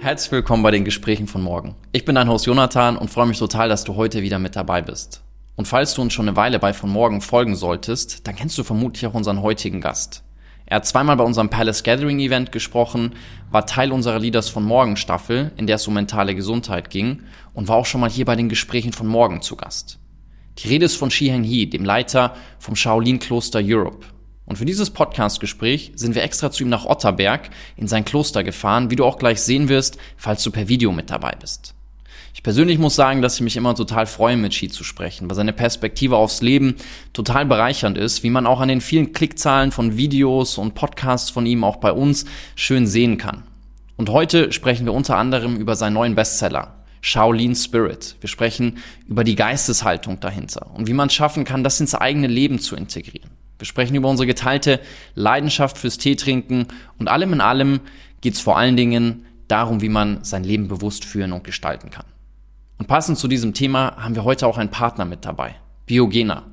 Herzlich willkommen bei den Gesprächen von morgen. Ich bin dein Host Jonathan und freue mich total, dass du heute wieder mit dabei bist. Und falls du uns schon eine Weile bei von morgen folgen solltest, dann kennst du vermutlich auch unseren heutigen Gast. Er hat zweimal bei unserem Palace Gathering Event gesprochen, war Teil unserer Leaders von Morgen Staffel, in der es um mentale Gesundheit ging, und war auch schon mal hier bei den Gesprächen von morgen zu Gast. Die Rede ist von Shi Heng He, dem Leiter vom Shaolin Kloster Europe. Und für dieses Podcast-Gespräch sind wir extra zu ihm nach Otterberg in sein Kloster gefahren, wie du auch gleich sehen wirst, falls du per Video mit dabei bist. Ich persönlich muss sagen, dass ich mich immer total freue, mit Shi zu sprechen, weil seine Perspektive aufs Leben total bereichernd ist, wie man auch an den vielen Klickzahlen von Videos und Podcasts von ihm auch bei uns schön sehen kann. Und heute sprechen wir unter anderem über seinen neuen Bestseller, Shaolin Spirit. Wir sprechen über die Geisteshaltung dahinter und wie man es schaffen kann, das ins eigene Leben zu integrieren. Wir sprechen über unsere geteilte Leidenschaft fürs Teetrinken und allem in allem geht es vor allen Dingen darum, wie man sein Leben bewusst führen und gestalten kann. Und passend zu diesem Thema haben wir heute auch einen Partner mit dabei, Biogena.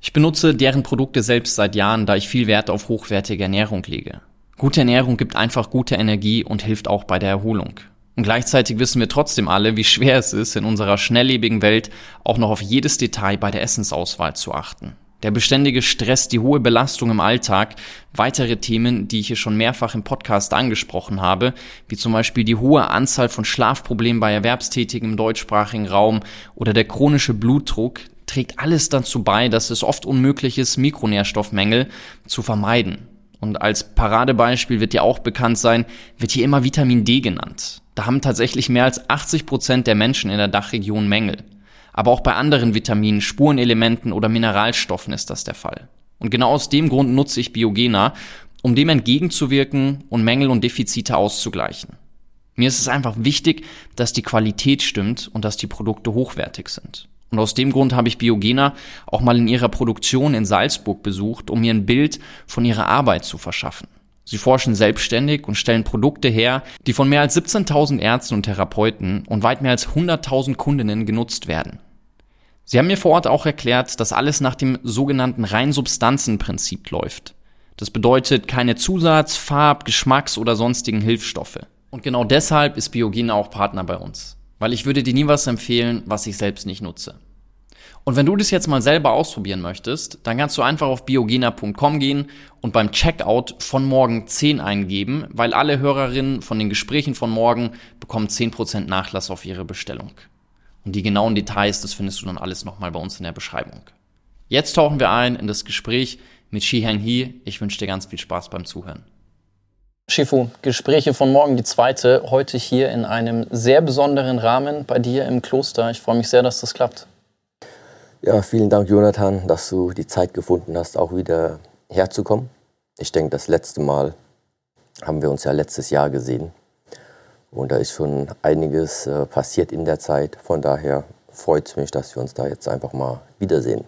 Ich benutze deren Produkte selbst seit Jahren, da ich viel Wert auf hochwertige Ernährung lege. Gute Ernährung gibt einfach gute Energie und hilft auch bei der Erholung. Und gleichzeitig wissen wir trotzdem alle, wie schwer es ist, in unserer schnelllebigen Welt auch noch auf jedes Detail bei der Essensauswahl zu achten der beständige Stress, die hohe Belastung im Alltag, weitere Themen, die ich hier schon mehrfach im Podcast angesprochen habe, wie zum Beispiel die hohe Anzahl von Schlafproblemen bei Erwerbstätigen im deutschsprachigen Raum oder der chronische Blutdruck, trägt alles dazu bei, dass es oft unmöglich ist, Mikronährstoffmängel zu vermeiden. Und als Paradebeispiel wird dir auch bekannt sein, wird hier immer Vitamin D genannt. Da haben tatsächlich mehr als 80 Prozent der Menschen in der Dachregion Mängel. Aber auch bei anderen Vitaminen, Spurenelementen oder Mineralstoffen ist das der Fall. Und genau aus dem Grund nutze ich Biogena, um dem entgegenzuwirken und Mängel und Defizite auszugleichen. Mir ist es einfach wichtig, dass die Qualität stimmt und dass die Produkte hochwertig sind. Und aus dem Grund habe ich Biogena auch mal in ihrer Produktion in Salzburg besucht, um mir ein Bild von ihrer Arbeit zu verschaffen. Sie forschen selbstständig und stellen Produkte her, die von mehr als 17.000 Ärzten und Therapeuten und weit mehr als 100.000 Kundinnen genutzt werden. Sie haben mir vor Ort auch erklärt, dass alles nach dem sogenannten Reinsubstanzenprinzip läuft. Das bedeutet keine Zusatz-, Farb-, Geschmacks- oder sonstigen Hilfsstoffe. Und genau deshalb ist Biogene auch Partner bei uns. Weil ich würde dir nie was empfehlen, was ich selbst nicht nutze. Und wenn du das jetzt mal selber ausprobieren möchtest, dann kannst du einfach auf biogena.com gehen und beim Checkout von morgen 10 eingeben, weil alle Hörerinnen von den Gesprächen von morgen bekommen 10% Nachlass auf ihre Bestellung. Und die genauen Details, das findest du dann alles nochmal bei uns in der Beschreibung. Jetzt tauchen wir ein in das Gespräch mit Shi Heng Hee. Ich wünsche dir ganz viel Spaß beim Zuhören. Shifu, Gespräche von morgen, die zweite, heute hier in einem sehr besonderen Rahmen bei dir im Kloster. Ich freue mich sehr, dass das klappt. Ja, vielen Dank, Jonathan, dass du die Zeit gefunden hast, auch wieder herzukommen. Ich denke, das letzte Mal haben wir uns ja letztes Jahr gesehen. Und da ist schon einiges äh, passiert in der Zeit. Von daher freut es mich, dass wir uns da jetzt einfach mal wiedersehen.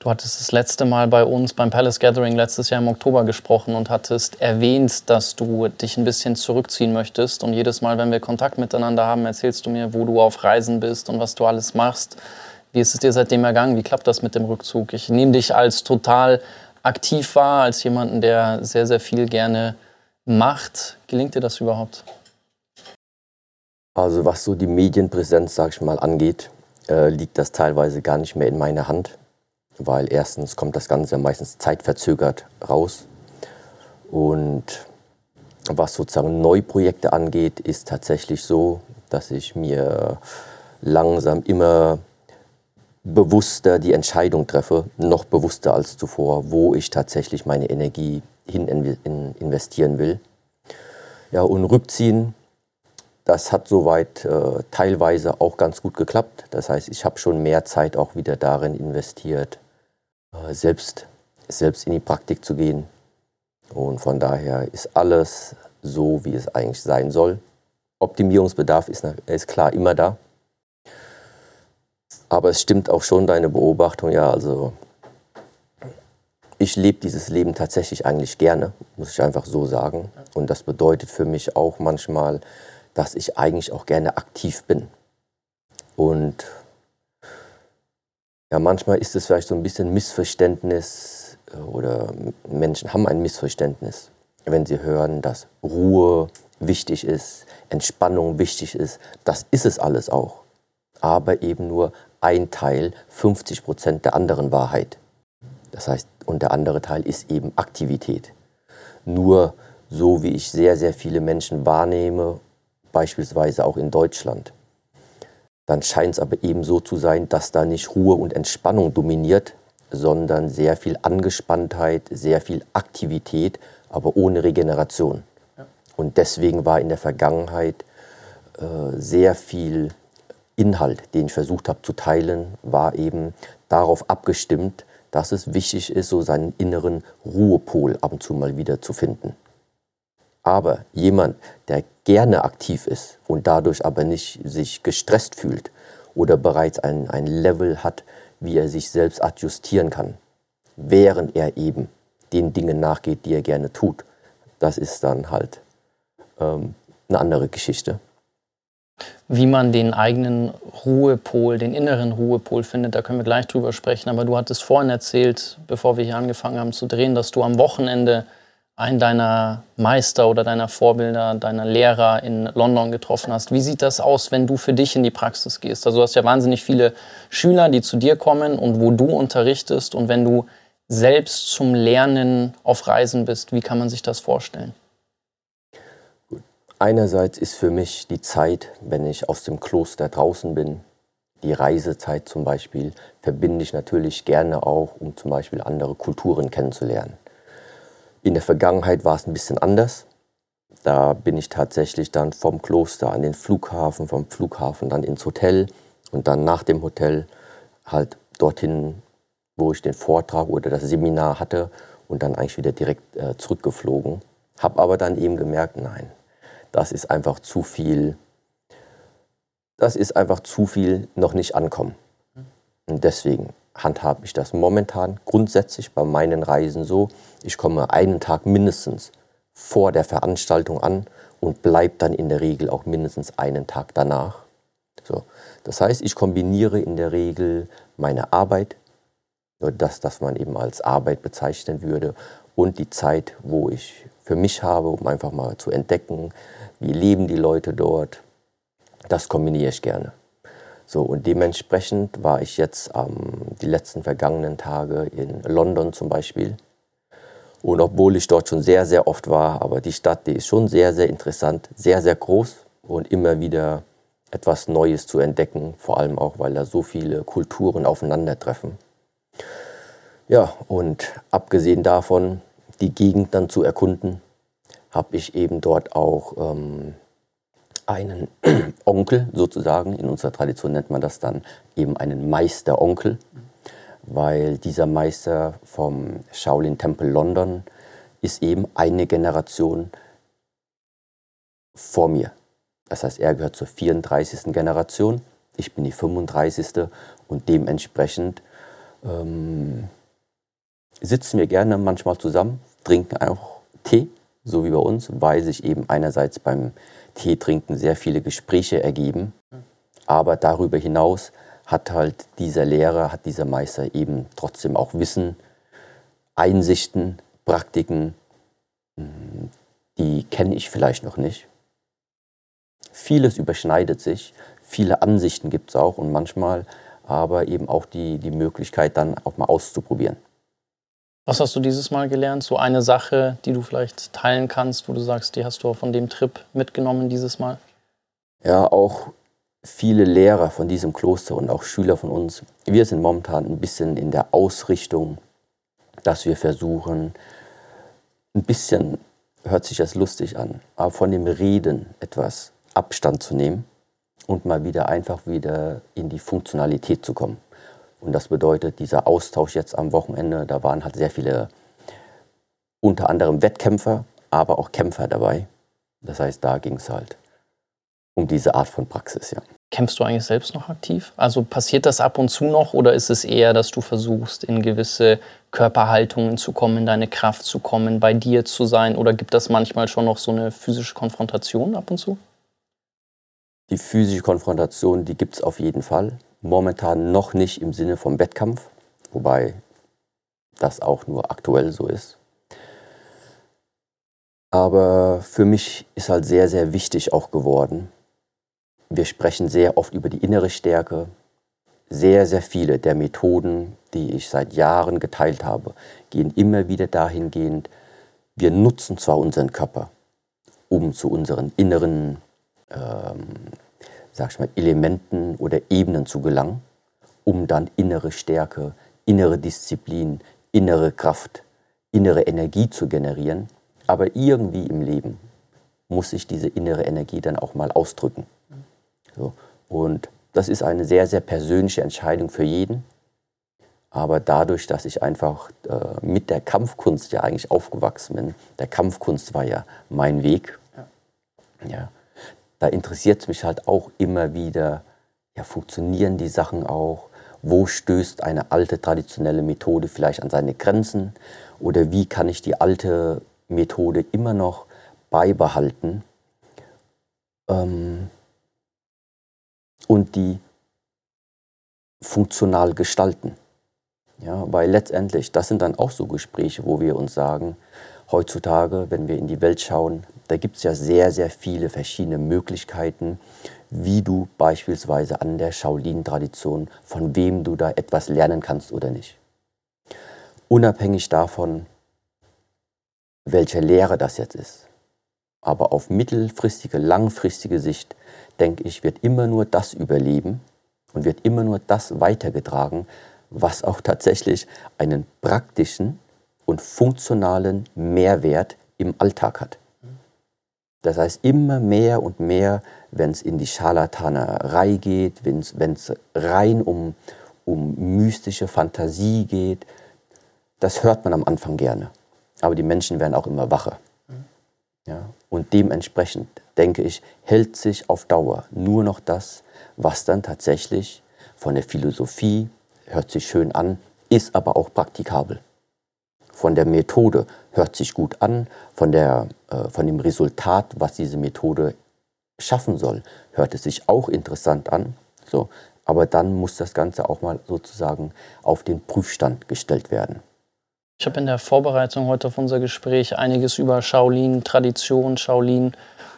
Du hattest das letzte Mal bei uns beim Palace Gathering letztes Jahr im Oktober gesprochen und hattest erwähnt, dass du dich ein bisschen zurückziehen möchtest. Und jedes Mal, wenn wir Kontakt miteinander haben, erzählst du mir, wo du auf Reisen bist und was du alles machst. Wie ist es dir seitdem ergangen? Wie klappt das mit dem Rückzug? Ich nehme dich als total aktiv wahr, als jemanden, der sehr, sehr viel gerne macht. Gelingt dir das überhaupt? Also was so die Medienpräsenz, sag ich mal, angeht, äh, liegt das teilweise gar nicht mehr in meiner Hand, weil erstens kommt das Ganze meistens zeitverzögert raus und was sozusagen Neuprojekte angeht, ist tatsächlich so, dass ich mir langsam immer bewusster die Entscheidung treffe, noch bewusster als zuvor, wo ich tatsächlich meine Energie hin investieren will. Ja, und rückziehen das hat soweit äh, teilweise auch ganz gut geklappt. Das heißt, ich habe schon mehr Zeit auch wieder darin investiert, äh, selbst, selbst in die Praktik zu gehen. Und von daher ist alles so, wie es eigentlich sein soll. Optimierungsbedarf ist, ist klar immer da. Aber es stimmt auch schon deine Beobachtung, ja, also ich lebe dieses Leben tatsächlich eigentlich gerne, muss ich einfach so sagen. Und das bedeutet für mich auch manchmal, dass ich eigentlich auch gerne aktiv bin. Und ja, manchmal ist es vielleicht so ein bisschen Missverständnis äh, oder Menschen haben ein Missverständnis. wenn sie hören, dass Ruhe wichtig ist, Entspannung wichtig ist. Das ist es alles auch. Aber eben nur ein Teil, 50 Prozent der anderen Wahrheit. Das heißt, und der andere Teil ist eben Aktivität. Nur so wie ich sehr, sehr viele Menschen wahrnehme, beispielsweise auch in Deutschland, dann scheint es aber eben so zu sein, dass da nicht Ruhe und Entspannung dominiert, sondern sehr viel Angespanntheit, sehr viel Aktivität, aber ohne Regeneration. Ja. Und deswegen war in der Vergangenheit äh, sehr viel Inhalt, den ich versucht habe zu teilen, war eben darauf abgestimmt, dass es wichtig ist, so seinen inneren Ruhepol ab und zu mal wieder zu finden. Aber jemand, der gerne aktiv ist und dadurch aber nicht sich gestresst fühlt oder bereits ein, ein Level hat, wie er sich selbst adjustieren kann, während er eben den Dingen nachgeht, die er gerne tut, das ist dann halt ähm, eine andere Geschichte. Wie man den eigenen Ruhepol, den inneren Ruhepol findet, da können wir gleich drüber sprechen. Aber du hattest vorhin erzählt, bevor wir hier angefangen haben zu drehen, dass du am Wochenende einen deiner Meister oder deiner Vorbilder, deiner Lehrer in London getroffen hast. Wie sieht das aus, wenn du für dich in die Praxis gehst? Also du hast ja wahnsinnig viele Schüler, die zu dir kommen und wo du unterrichtest. Und wenn du selbst zum Lernen auf Reisen bist, wie kann man sich das vorstellen? Einerseits ist für mich die Zeit, wenn ich aus dem Kloster draußen bin, die Reisezeit zum Beispiel, verbinde ich natürlich gerne auch, um zum Beispiel andere Kulturen kennenzulernen. In der Vergangenheit war es ein bisschen anders. Da bin ich tatsächlich dann vom Kloster an den Flughafen, vom Flughafen dann ins Hotel und dann nach dem Hotel halt dorthin, wo ich den Vortrag oder das Seminar hatte und dann eigentlich wieder direkt äh, zurückgeflogen. Hab aber dann eben gemerkt, nein, das ist einfach zu viel, das ist einfach zu viel noch nicht ankommen. Und deswegen handhabe ich das momentan grundsätzlich bei meinen Reisen so, ich komme einen Tag mindestens vor der Veranstaltung an und bleibe dann in der Regel auch mindestens einen Tag danach. So. Das heißt, ich kombiniere in der Regel meine Arbeit, das, das man eben als Arbeit bezeichnen würde, und die Zeit, wo ich für mich habe, um einfach mal zu entdecken, wie leben die Leute dort. Das kombiniere ich gerne. So, und dementsprechend war ich jetzt ähm, die letzten vergangenen Tage in London zum Beispiel. Und obwohl ich dort schon sehr, sehr oft war, aber die Stadt, die ist schon sehr, sehr interessant, sehr, sehr groß und immer wieder etwas Neues zu entdecken, vor allem auch, weil da so viele Kulturen aufeinandertreffen. Ja, und abgesehen davon, die Gegend dann zu erkunden, habe ich eben dort auch ähm, einen Onkel sozusagen. In unserer Tradition nennt man das dann eben einen Meisteronkel, weil dieser Meister vom Shaolin Tempel London ist eben eine Generation vor mir. Das heißt, er gehört zur 34. Generation, ich bin die 35. und dementsprechend ähm, sitzen wir gerne manchmal zusammen, trinken auch Tee so wie bei uns, weil sich eben einerseits beim Tee trinken sehr viele Gespräche ergeben. Aber darüber hinaus hat halt dieser Lehrer, hat dieser Meister eben trotzdem auch Wissen, Einsichten, Praktiken, hm, die kenne ich vielleicht noch nicht. Vieles überschneidet sich, viele Ansichten gibt es auch und manchmal aber eben auch die, die Möglichkeit dann auch mal auszuprobieren. Was hast du dieses Mal gelernt? So eine Sache, die du vielleicht teilen kannst, wo du sagst, die hast du von dem Trip mitgenommen dieses Mal? Ja, auch viele Lehrer von diesem Kloster und auch Schüler von uns, wir sind momentan ein bisschen in der Ausrichtung, dass wir versuchen, ein bisschen, hört sich das lustig an, aber von dem Reden etwas Abstand zu nehmen und mal wieder einfach wieder in die Funktionalität zu kommen. Und das bedeutet, dieser Austausch jetzt am Wochenende, da waren halt sehr viele, unter anderem Wettkämpfer, aber auch Kämpfer dabei. Das heißt, da ging es halt um diese Art von Praxis, ja. Kämpfst du eigentlich selbst noch aktiv? Also passiert das ab und zu noch oder ist es eher, dass du versuchst, in gewisse Körperhaltungen zu kommen, in deine Kraft zu kommen, bei dir zu sein? Oder gibt das manchmal schon noch so eine physische Konfrontation ab und zu? Die physische Konfrontation, die gibt es auf jeden Fall. Momentan noch nicht im Sinne vom Wettkampf, wobei das auch nur aktuell so ist. Aber für mich ist halt sehr, sehr wichtig auch geworden, wir sprechen sehr oft über die innere Stärke. Sehr, sehr viele der Methoden, die ich seit Jahren geteilt habe, gehen immer wieder dahingehend, wir nutzen zwar unseren Körper, um zu unseren inneren ähm, sag ich mal, Elementen oder Ebenen zu gelangen, um dann innere Stärke, innere Disziplin, innere Kraft, innere Energie zu generieren. Aber irgendwie im Leben muss sich diese innere Energie dann auch mal ausdrücken. So. Und das ist eine sehr, sehr persönliche Entscheidung für jeden. Aber dadurch, dass ich einfach äh, mit der Kampfkunst ja eigentlich aufgewachsen bin, der Kampfkunst war ja mein Weg, ja. ja da interessiert es mich halt auch immer wieder, ja, funktionieren die Sachen auch? Wo stößt eine alte traditionelle Methode vielleicht an seine Grenzen? Oder wie kann ich die alte Methode immer noch beibehalten? Ähm, und die funktional gestalten. Ja, weil letztendlich, das sind dann auch so Gespräche, wo wir uns sagen, heutzutage, wenn wir in die Welt schauen, da gibt es ja sehr, sehr viele verschiedene Möglichkeiten, wie du beispielsweise an der Shaolin-Tradition, von wem du da etwas lernen kannst oder nicht. Unabhängig davon, welche Lehre das jetzt ist. Aber auf mittelfristige, langfristige Sicht denke ich, wird immer nur das überleben und wird immer nur das weitergetragen, was auch tatsächlich einen praktischen und funktionalen Mehrwert im Alltag hat. Das heißt, immer mehr und mehr, wenn es in die Scharlatanerei geht, wenn es rein um, um mystische Fantasie geht, das hört man am Anfang gerne. Aber die Menschen werden auch immer wacher. Ja? Und dementsprechend, denke ich, hält sich auf Dauer nur noch das, was dann tatsächlich von der Philosophie, hört sich schön an, ist aber auch praktikabel. Von der Methode hört sich gut an, von, der, äh, von dem Resultat, was diese Methode schaffen soll, hört es sich auch interessant an. So, aber dann muss das Ganze auch mal sozusagen auf den Prüfstand gestellt werden. Ich habe in der Vorbereitung heute auf unser Gespräch einiges über Shaolin, Tradition, Shaolin,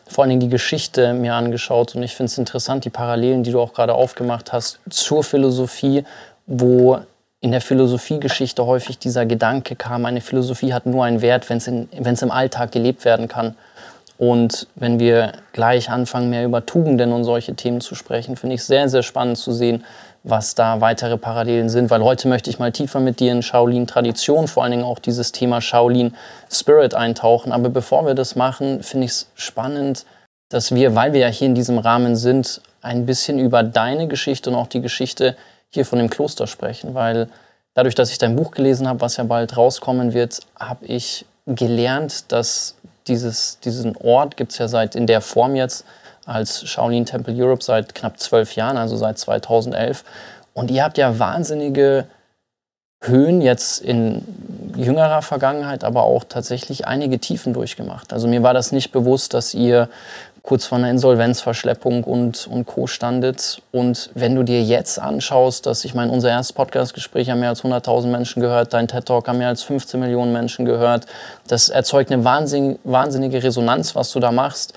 vor allen Dingen die Geschichte mir angeschaut und ich finde es interessant, die Parallelen, die du auch gerade aufgemacht hast zur Philosophie, wo in der Philosophiegeschichte häufig dieser Gedanke kam, eine Philosophie hat nur einen Wert, wenn es im Alltag gelebt werden kann. Und wenn wir gleich anfangen, mehr über Tugenden und solche Themen zu sprechen, finde ich sehr, sehr spannend zu sehen, was da weitere Parallelen sind, weil heute möchte ich mal tiefer mit dir in Shaolin-Tradition, vor allen Dingen auch dieses Thema Shaolin-Spirit eintauchen. Aber bevor wir das machen, finde ich es spannend, dass wir, weil wir ja hier in diesem Rahmen sind, ein bisschen über deine Geschichte und auch die Geschichte hier von dem Kloster sprechen, weil dadurch, dass ich dein Buch gelesen habe, was ja bald rauskommen wird, habe ich gelernt, dass dieses, diesen Ort gibt es ja seit in der Form jetzt als Shaolin Temple Europe seit knapp zwölf Jahren, also seit 2011. Und ihr habt ja wahnsinnige Höhen jetzt in jüngerer Vergangenheit, aber auch tatsächlich einige Tiefen durchgemacht. Also mir war das nicht bewusst, dass ihr kurz vor einer Insolvenzverschleppung und, und Co. standet. Und wenn du dir jetzt anschaust, dass, ich meine, unser erstes Podcast-Gespräch haben mehr als 100.000 Menschen gehört, dein TED-Talk haben mehr als 15 Millionen Menschen gehört, das erzeugt eine wahnsinnige Resonanz, was du da machst.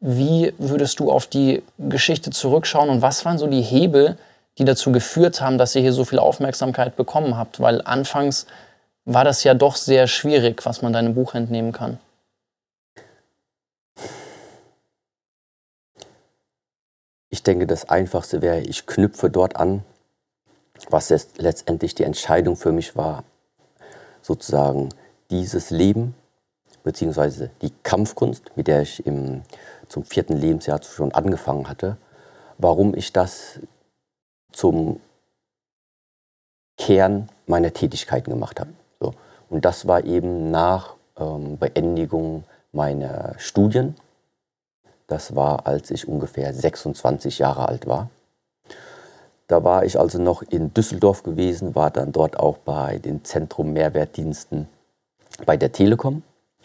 Wie würdest du auf die Geschichte zurückschauen und was waren so die Hebel, die dazu geführt haben, dass ihr hier so viel Aufmerksamkeit bekommen habt? Weil anfangs war das ja doch sehr schwierig, was man deinem Buch entnehmen kann. Ich denke, das Einfachste wäre, ich knüpfe dort an, was jetzt letztendlich die Entscheidung für mich war, sozusagen dieses Leben beziehungsweise die Kampfkunst, mit der ich im zum vierten Lebensjahr schon angefangen hatte, warum ich das zum Kern meiner Tätigkeiten gemacht habe. So. Und das war eben nach ähm, Beendigung meiner Studien. Das war, als ich ungefähr 26 Jahre alt war. Da war ich also noch in Düsseldorf gewesen, war dann dort auch bei den Zentrum Mehrwertdiensten bei der Telekom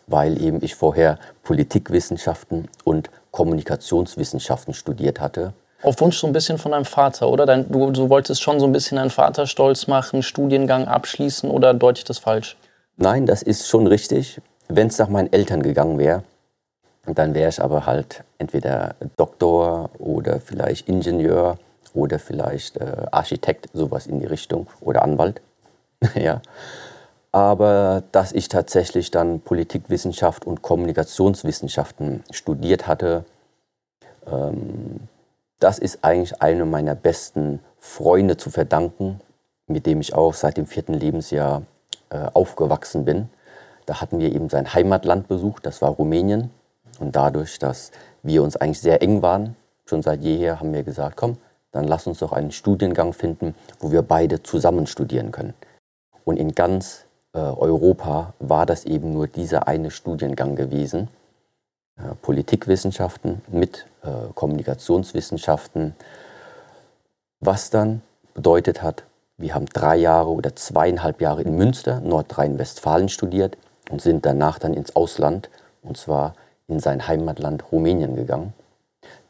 weil eben ich vorher Politikwissenschaften und Kommunikationswissenschaften studiert hatte. Auf Wunsch so ein bisschen von deinem Vater, oder? Dein, du, du wolltest schon so ein bisschen deinen Vater stolz machen, Studiengang abschließen oder deute ich das falsch? Nein, das ist schon richtig. Wenn es nach meinen Eltern gegangen wäre, dann wäre ich aber halt entweder Doktor oder vielleicht Ingenieur oder vielleicht äh, Architekt, sowas in die Richtung oder Anwalt. ja. Aber dass ich tatsächlich dann Politikwissenschaft und Kommunikationswissenschaften studiert hatte, ähm, das ist eigentlich einem meiner besten Freunde zu verdanken, mit dem ich auch seit dem vierten Lebensjahr äh, aufgewachsen bin. Da hatten wir eben sein Heimatland besucht, das war Rumänien. Und dadurch, dass wir uns eigentlich sehr eng waren, schon seit jeher, haben wir gesagt, komm, dann lass uns doch einen Studiengang finden, wo wir beide zusammen studieren können. Und in ganz äh, Europa war das eben nur dieser eine Studiengang gewesen. Äh, Politikwissenschaften mit äh, Kommunikationswissenschaften, was dann bedeutet hat, wir haben drei Jahre oder zweieinhalb Jahre in Münster, Nordrhein-Westfalen studiert und sind danach dann ins Ausland, und zwar in sein Heimatland Rumänien gegangen.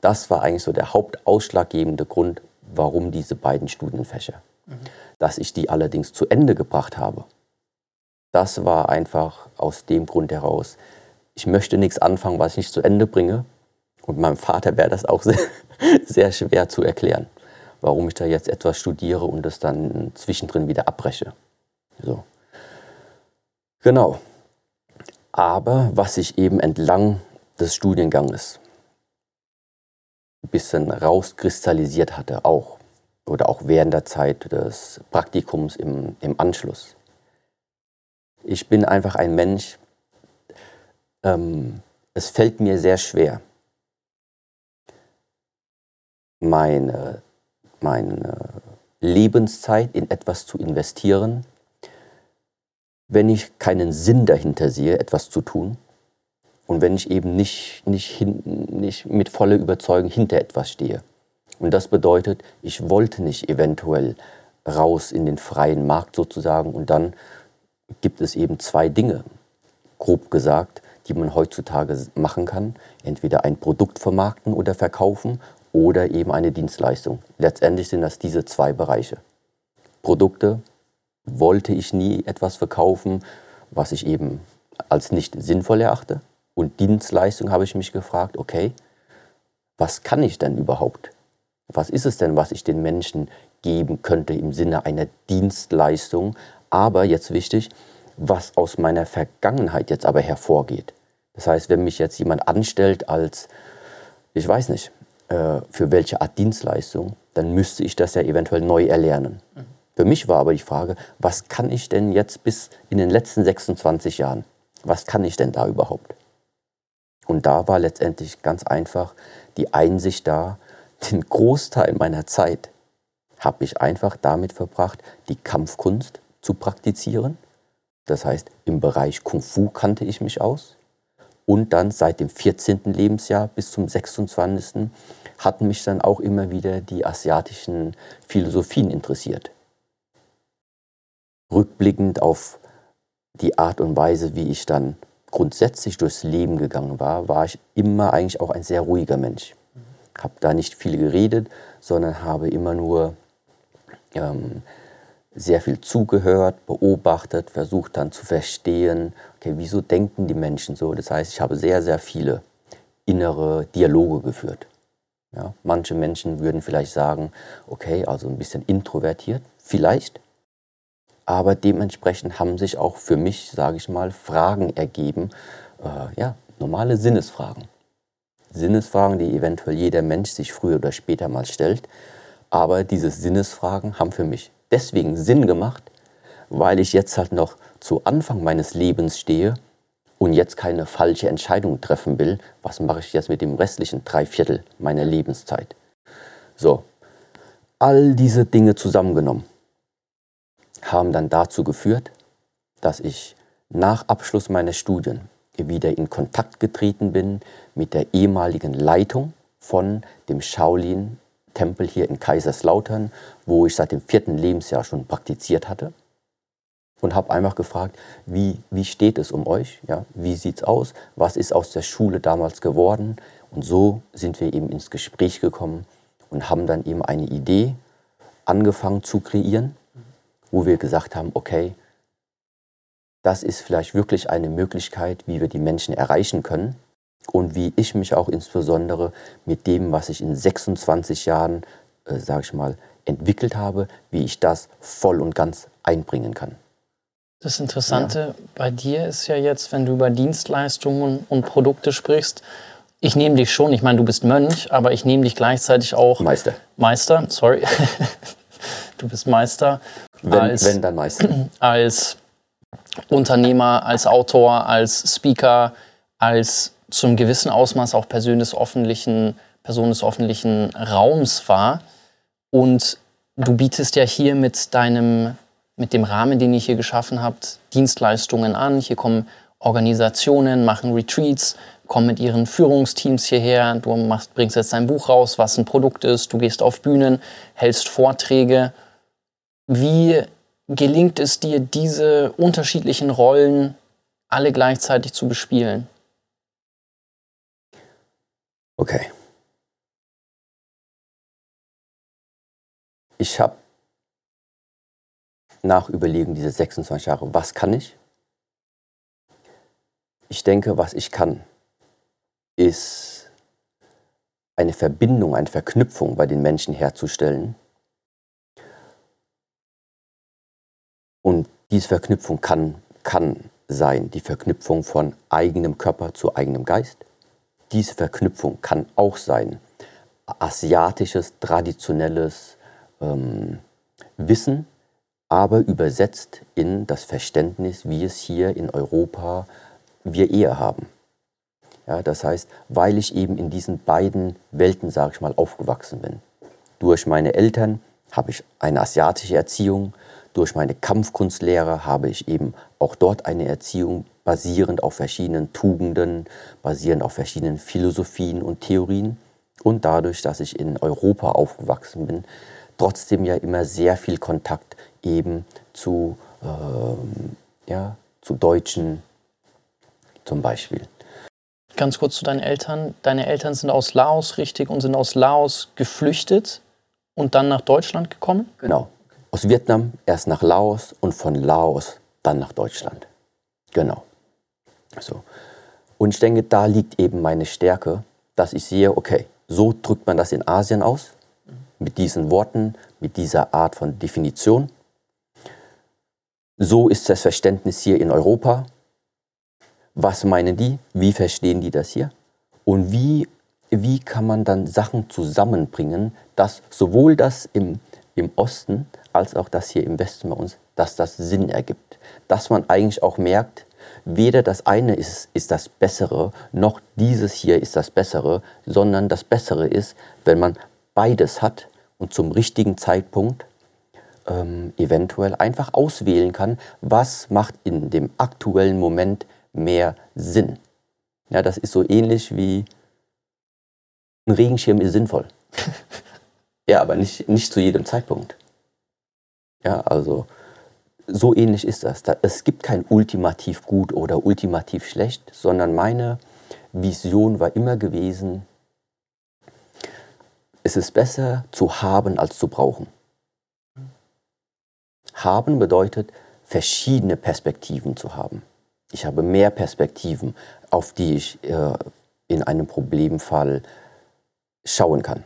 Das war eigentlich so der hauptausschlaggebende Grund, warum diese beiden Studienfächer. Mhm. Dass ich die allerdings zu Ende gebracht habe, das war einfach aus dem Grund heraus, ich möchte nichts anfangen, was ich nicht zu Ende bringe. Und meinem Vater wäre das auch sehr, sehr schwer zu erklären, warum ich da jetzt etwas studiere und es dann zwischendrin wieder abbreche. So. Genau. Aber was ich eben entlang des Studienganges ein bisschen rauskristallisiert hatte, auch oder auch während der Zeit des Praktikums im, im Anschluss. Ich bin einfach ein Mensch, ähm, es fällt mir sehr schwer, meine, meine Lebenszeit in etwas zu investieren, wenn ich keinen Sinn dahinter sehe, etwas zu tun und wenn ich eben nicht, nicht, hin, nicht mit voller Überzeugung hinter etwas stehe. Und das bedeutet, ich wollte nicht eventuell raus in den freien Markt sozusagen und dann gibt es eben zwei Dinge, grob gesagt, die man heutzutage machen kann. Entweder ein Produkt vermarkten oder verkaufen oder eben eine Dienstleistung. Letztendlich sind das diese zwei Bereiche. Produkte wollte ich nie etwas verkaufen, was ich eben als nicht sinnvoll erachte. Und Dienstleistung habe ich mich gefragt, okay, was kann ich denn überhaupt? Was ist es denn, was ich den Menschen geben könnte im Sinne einer Dienstleistung? Aber jetzt wichtig, was aus meiner Vergangenheit jetzt aber hervorgeht. Das heißt, wenn mich jetzt jemand anstellt als, ich weiß nicht, äh, für welche Art Dienstleistung, dann müsste ich das ja eventuell neu erlernen. Für mich war aber die Frage, was kann ich denn jetzt bis in den letzten 26 Jahren, was kann ich denn da überhaupt? Und da war letztendlich ganz einfach die Einsicht da, den Großteil meiner Zeit habe ich einfach damit verbracht, die Kampfkunst zu praktizieren. Das heißt, im Bereich Kung Fu kannte ich mich aus. Und dann seit dem 14. Lebensjahr bis zum 26. hatten mich dann auch immer wieder die asiatischen Philosophien interessiert rückblickend auf die Art und Weise, wie ich dann grundsätzlich durchs Leben gegangen war, war ich immer eigentlich auch ein sehr ruhiger Mensch. Habe da nicht viel geredet, sondern habe immer nur ähm, sehr viel zugehört, beobachtet, versucht dann zu verstehen, okay, wieso denken die Menschen so. Das heißt, ich habe sehr, sehr viele innere Dialoge geführt. Ja, manche Menschen würden vielleicht sagen, okay, also ein bisschen introvertiert, vielleicht, aber dementsprechend haben sich auch für mich, sage ich mal, Fragen ergeben, äh, ja, normale Sinnesfragen. Sinnesfragen, die eventuell jeder Mensch sich früher oder später mal stellt. Aber diese Sinnesfragen haben für mich deswegen Sinn gemacht, weil ich jetzt halt noch zu Anfang meines Lebens stehe und jetzt keine falsche Entscheidung treffen will. Was mache ich jetzt mit dem restlichen Dreiviertel meiner Lebenszeit? So, all diese Dinge zusammengenommen haben dann dazu geführt, dass ich nach Abschluss meiner Studien wieder in Kontakt getreten bin mit der ehemaligen Leitung von dem Shaolin-Tempel hier in Kaiserslautern, wo ich seit dem vierten Lebensjahr schon praktiziert hatte. Und habe einfach gefragt, wie, wie steht es um euch? Ja, wie sieht es aus? Was ist aus der Schule damals geworden? Und so sind wir eben ins Gespräch gekommen und haben dann eben eine Idee angefangen zu kreieren wo wir gesagt haben, okay, das ist vielleicht wirklich eine Möglichkeit, wie wir die Menschen erreichen können. und wie ich mich auch insbesondere mit dem, was ich in 26 Jahren, äh, sage ich mal, entwickelt habe, wie ich das voll und ganz einbringen kann. Das Interessante ja. bei dir ist ja jetzt, wenn du über Dienstleistungen und Produkte sprichst, ich nehme dich schon, ich meine, du bist Mönch, aber ich nehme dich gleichzeitig auch Meister. Meister, sorry. du bist Meister. Wenn, als, wenn dann Meister. Als Unternehmer, als Autor, als Speaker, als zum gewissen Ausmaß auch Person des öffentlichen, Person des öffentlichen Raums war. Und du bietest ja hier mit deinem, mit dem Rahmen, den ihr hier geschaffen habt, Dienstleistungen an. Hier kommen Organisationen, machen Retreats, kommen mit ihren Führungsteams hierher. Du machst, bringst jetzt dein Buch raus, was ein Produkt ist. Du gehst auf Bühnen, hältst Vorträge. Wie gelingt es dir, diese unterschiedlichen Rollen alle gleichzeitig zu bespielen? Okay. Ich habe nach Überlegen diese 26 Jahre, was kann ich? Ich denke, was ich kann, ist eine Verbindung, eine Verknüpfung bei den Menschen herzustellen. Und diese Verknüpfung kann, kann sein die Verknüpfung von eigenem Körper zu eigenem Geist, diese Verknüpfung kann auch sein asiatisches, traditionelles ähm, Wissen, aber übersetzt in das Verständnis, wie es hier in Europa wir eher haben. Ja, das heißt, weil ich eben in diesen beiden Welten, sage ich mal, aufgewachsen bin. Durch meine Eltern habe ich eine asiatische Erziehung, durch meine Kampfkunstlehre habe ich eben auch dort eine Erziehung basierend auf verschiedenen Tugenden, basierend auf verschiedenen Philosophien und Theorien. Und dadurch, dass ich in Europa aufgewachsen bin, trotzdem ja immer sehr viel Kontakt eben zu, ähm, ja, zu Deutschen zum Beispiel. Ganz kurz zu deinen Eltern. Deine Eltern sind aus Laos, richtig, und sind aus Laos geflüchtet und dann nach Deutschland gekommen? Genau. Aus Vietnam erst nach Laos und von Laos dann nach Deutschland. Genau. So. Und ich denke, da liegt eben meine Stärke, dass ich sehe, okay, so drückt man das in Asien aus, mit diesen Worten, mit dieser Art von Definition. So ist das Verständnis hier in Europa. Was meinen die? Wie verstehen die das hier? Und wie, wie kann man dann Sachen zusammenbringen, dass sowohl das im, im Osten als auch das hier im Westen bei uns, dass das Sinn ergibt. Dass man eigentlich auch merkt, weder das eine ist, ist das Bessere, noch dieses hier ist das Bessere, sondern das Bessere ist, wenn man beides hat und zum richtigen Zeitpunkt ähm, eventuell einfach auswählen kann, was macht in dem aktuellen Moment mehr Sinn. Ja, das ist so ähnlich wie ein Regenschirm ist sinnvoll. ja, aber nicht, nicht zu jedem Zeitpunkt. Ja, also so ähnlich ist das. Es gibt kein ultimativ gut oder ultimativ schlecht, sondern meine Vision war immer gewesen, es ist besser zu haben als zu brauchen. Haben bedeutet, verschiedene Perspektiven zu haben. Ich habe mehr Perspektiven, auf die ich äh, in einem Problemfall schauen kann.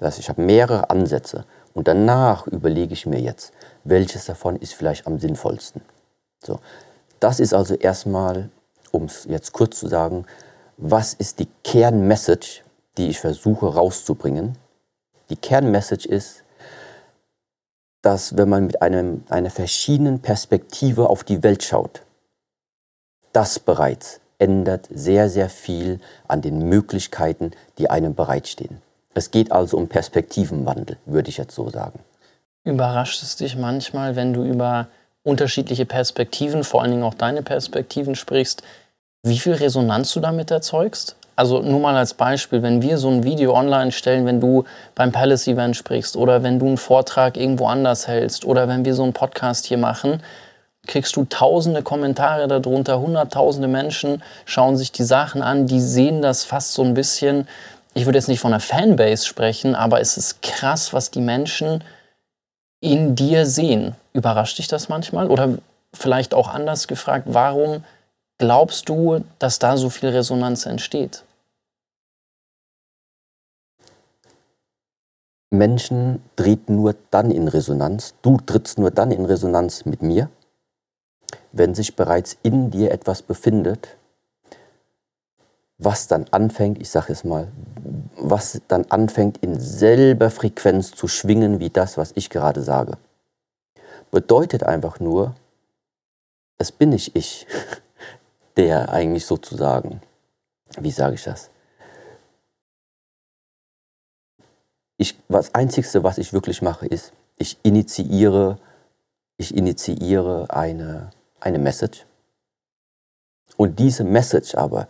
Das heißt, ich habe mehrere Ansätze und danach überlege ich mir jetzt, welches davon ist vielleicht am sinnvollsten. So, das ist also erstmal, um es jetzt kurz zu sagen, was ist die Kernmessage, die ich versuche rauszubringen. Die Kernmessage ist, dass wenn man mit einem, einer verschiedenen Perspektive auf die Welt schaut, das bereits ändert sehr, sehr viel an den Möglichkeiten, die einem bereitstehen. Es geht also um Perspektivenwandel, würde ich jetzt so sagen. Überrascht es dich manchmal, wenn du über unterschiedliche Perspektiven, vor allen Dingen auch deine Perspektiven sprichst, wie viel Resonanz du damit erzeugst? Also nur mal als Beispiel, wenn wir so ein Video online stellen, wenn du beim Palace Event sprichst oder wenn du einen Vortrag irgendwo anders hältst oder wenn wir so einen Podcast hier machen, kriegst du tausende Kommentare darunter, hunderttausende Menschen schauen sich die Sachen an, die sehen das fast so ein bisschen, ich würde jetzt nicht von einer Fanbase sprechen, aber es ist krass, was die Menschen in dir sehen. Überrascht dich das manchmal? Oder vielleicht auch anders gefragt, warum glaubst du, dass da so viel Resonanz entsteht? Menschen treten nur dann in Resonanz, du trittst nur dann in Resonanz mit mir, wenn sich bereits in dir etwas befindet, was dann anfängt, ich sage es mal, was dann anfängt in selber Frequenz zu schwingen wie das, was ich gerade sage. Bedeutet einfach nur, es bin nicht ich, der eigentlich sozusagen, wie sage ich das? Ich, das Einzige, was ich wirklich mache, ist, ich initiiere, ich initiiere eine, eine Message. Und diese Message aber,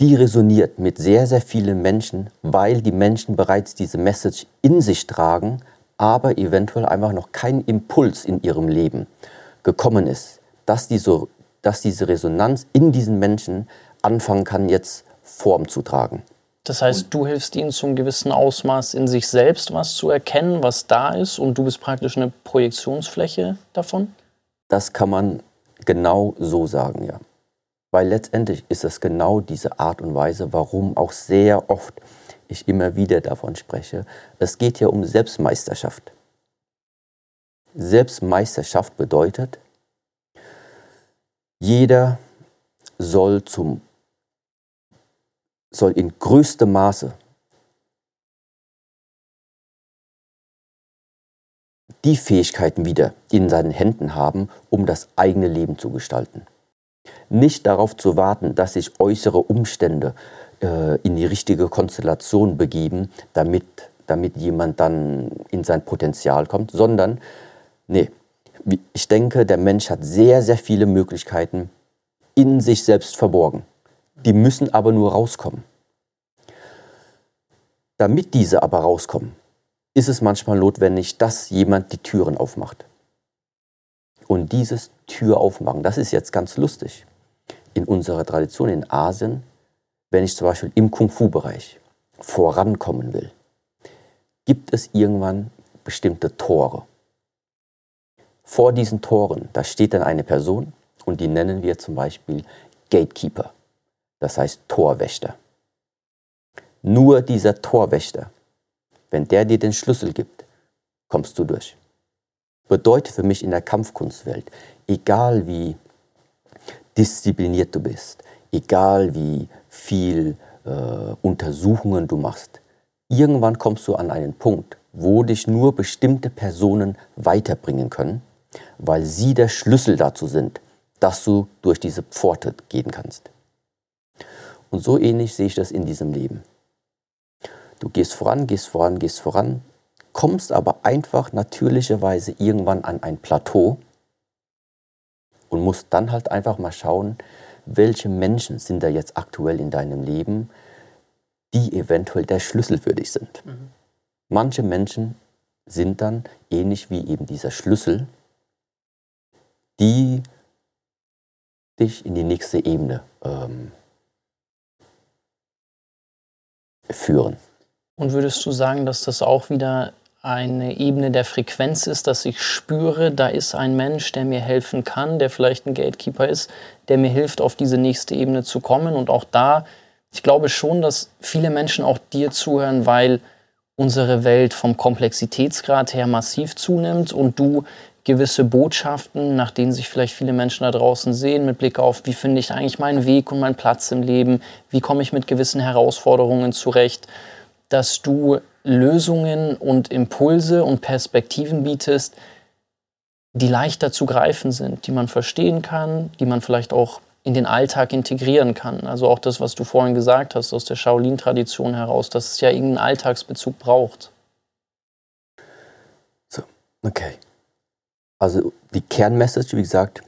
die resoniert mit sehr, sehr vielen Menschen, weil die Menschen bereits diese Message in sich tragen, aber eventuell einfach noch kein Impuls in ihrem Leben gekommen ist, dass diese, dass diese Resonanz in diesen Menschen anfangen kann, jetzt Form zu tragen. Das heißt, du hilfst ihnen zum gewissen Ausmaß in sich selbst was zu erkennen, was da ist, und du bist praktisch eine Projektionsfläche davon? Das kann man genau so sagen, ja. Weil letztendlich ist es genau diese Art und Weise, warum auch sehr oft ich immer wieder davon spreche. Es geht ja um Selbstmeisterschaft. Selbstmeisterschaft bedeutet, jeder soll, zum, soll in größtem Maße die Fähigkeiten wieder in seinen Händen haben, um das eigene Leben zu gestalten. Nicht darauf zu warten, dass sich äußere Umstände äh, in die richtige Konstellation begeben, damit, damit jemand dann in sein Potenzial kommt, sondern Nee, ich denke, der Mensch hat sehr, sehr viele Möglichkeiten in sich selbst verborgen. Die müssen aber nur rauskommen. Damit diese aber rauskommen, ist es manchmal notwendig, dass jemand die Türen aufmacht. Und dieses Tür aufmachen, das ist jetzt ganz lustig. In unserer Tradition in Asien, wenn ich zum Beispiel im Kung-Fu-Bereich vorankommen will, gibt es irgendwann bestimmte Tore. Vor diesen Toren, da steht dann eine Person und die nennen wir zum Beispiel Gatekeeper, das heißt Torwächter. Nur dieser Torwächter, wenn der dir den Schlüssel gibt, kommst du durch. Bedeutet für mich in der Kampfkunstwelt, egal wie diszipliniert du bist, egal wie viel äh, Untersuchungen du machst, irgendwann kommst du an einen Punkt, wo dich nur bestimmte Personen weiterbringen können weil sie der Schlüssel dazu sind, dass du durch diese Pforte gehen kannst. Und so ähnlich sehe ich das in diesem Leben. Du gehst voran, gehst voran, gehst voran, kommst aber einfach natürlicherweise irgendwann an ein Plateau und musst dann halt einfach mal schauen, welche Menschen sind da jetzt aktuell in deinem Leben, die eventuell der Schlüssel für dich sind. Mhm. Manche Menschen sind dann ähnlich wie eben dieser Schlüssel, die dich in die nächste Ebene ähm, führen. Und würdest du sagen, dass das auch wieder eine Ebene der Frequenz ist, dass ich spüre, da ist ein Mensch, der mir helfen kann, der vielleicht ein Gatekeeper ist, der mir hilft, auf diese nächste Ebene zu kommen. Und auch da, ich glaube schon, dass viele Menschen auch dir zuhören, weil unsere Welt vom Komplexitätsgrad her massiv zunimmt und du gewisse Botschaften, nach denen sich vielleicht viele Menschen da draußen sehen, mit Blick auf, wie finde ich eigentlich meinen Weg und meinen Platz im Leben, wie komme ich mit gewissen Herausforderungen zurecht, dass du Lösungen und Impulse und Perspektiven bietest, die leichter zu greifen sind, die man verstehen kann, die man vielleicht auch in den Alltag integrieren kann. Also auch das, was du vorhin gesagt hast aus der Shaolin-Tradition heraus, dass es ja irgendeinen Alltagsbezug braucht. So, okay. Also die Kernmessage, wie gesagt,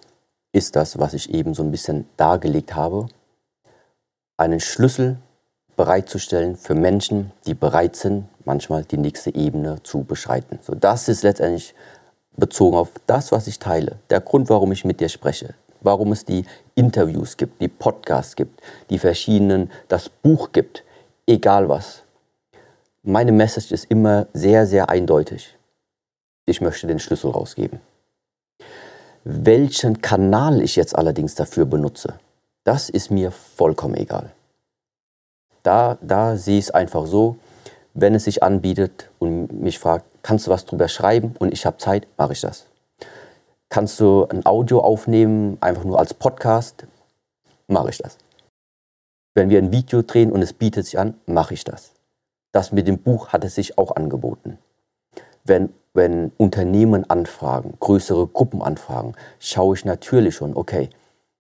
ist das, was ich eben so ein bisschen dargelegt habe. Einen Schlüssel bereitzustellen für Menschen, die bereit sind, manchmal die nächste Ebene zu beschreiten. So, das ist letztendlich bezogen auf das, was ich teile. Der Grund, warum ich mit dir spreche. Warum es die Interviews gibt, die Podcasts gibt, die verschiedenen, das Buch gibt, egal was. Meine Message ist immer sehr, sehr eindeutig. Ich möchte den Schlüssel rausgeben. Welchen Kanal ich jetzt allerdings dafür benutze, das ist mir vollkommen egal. Da, da sehe ich es einfach so, wenn es sich anbietet und mich fragt, kannst du was drüber schreiben und ich habe Zeit, mache ich das. Kannst du ein Audio aufnehmen, einfach nur als Podcast, mache ich das. Wenn wir ein Video drehen und es bietet sich an, mache ich das. Das mit dem Buch hat es sich auch angeboten. Wenn, wenn Unternehmen anfragen, größere Gruppen anfragen, schaue ich natürlich schon, okay,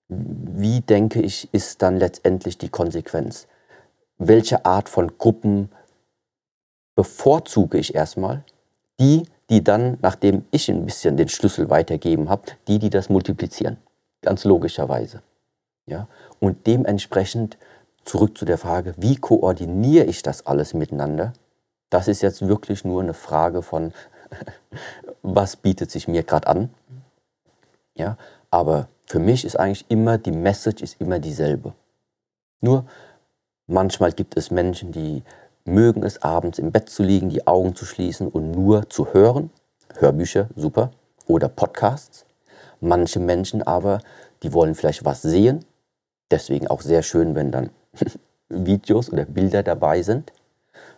wie denke ich, ist dann letztendlich die Konsequenz? Welche Art von Gruppen bevorzuge ich erstmal? Die, die dann, nachdem ich ein bisschen den Schlüssel weitergeben habe, die, die das multiplizieren. Ganz logischerweise. Ja? Und dementsprechend zurück zu der Frage, wie koordiniere ich das alles miteinander? Das ist jetzt wirklich nur eine Frage von, was bietet sich mir gerade an? Ja, aber für mich ist eigentlich immer die Message ist immer dieselbe. Nur manchmal gibt es Menschen, die mögen es abends im Bett zu liegen, die Augen zu schließen und nur zu hören. Hörbücher, super. Oder Podcasts. Manche Menschen aber, die wollen vielleicht was sehen. Deswegen auch sehr schön, wenn dann Videos oder Bilder dabei sind.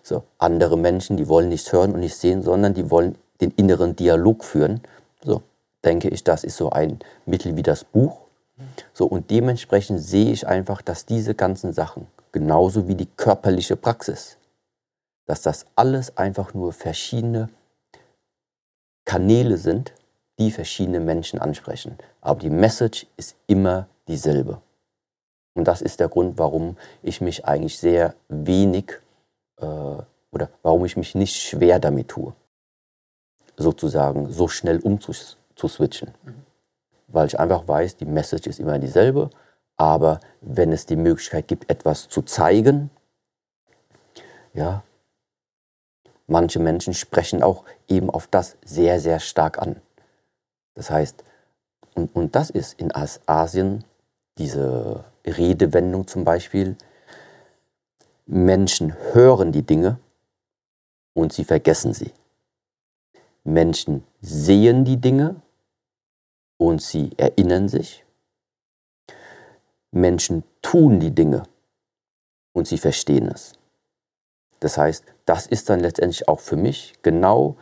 So, andere Menschen, die wollen nichts hören und nicht sehen, sondern die wollen den inneren Dialog führen. So, denke ich, das ist so ein Mittel wie das Buch. So, und dementsprechend sehe ich einfach, dass diese ganzen Sachen, genauso wie die körperliche Praxis, dass das alles einfach nur verschiedene Kanäle sind, die verschiedene Menschen ansprechen. Aber die Message ist immer dieselbe. Und das ist der Grund, warum ich mich eigentlich sehr wenig äh, oder warum ich mich nicht schwer damit tue, sozusagen so schnell umzuswitchen. Mhm. Weil ich einfach weiß, die Message ist immer dieselbe, aber wenn es die Möglichkeit gibt, etwas zu zeigen, ja, manche Menschen sprechen auch eben auf das sehr, sehr stark an. Das heißt, und, und das ist in Asien diese Redewendung zum Beispiel, Menschen hören die Dinge und sie vergessen sie. Menschen sehen die Dinge und sie erinnern sich. Menschen tun die Dinge und sie verstehen es. Das heißt, das ist dann letztendlich auch für mich genau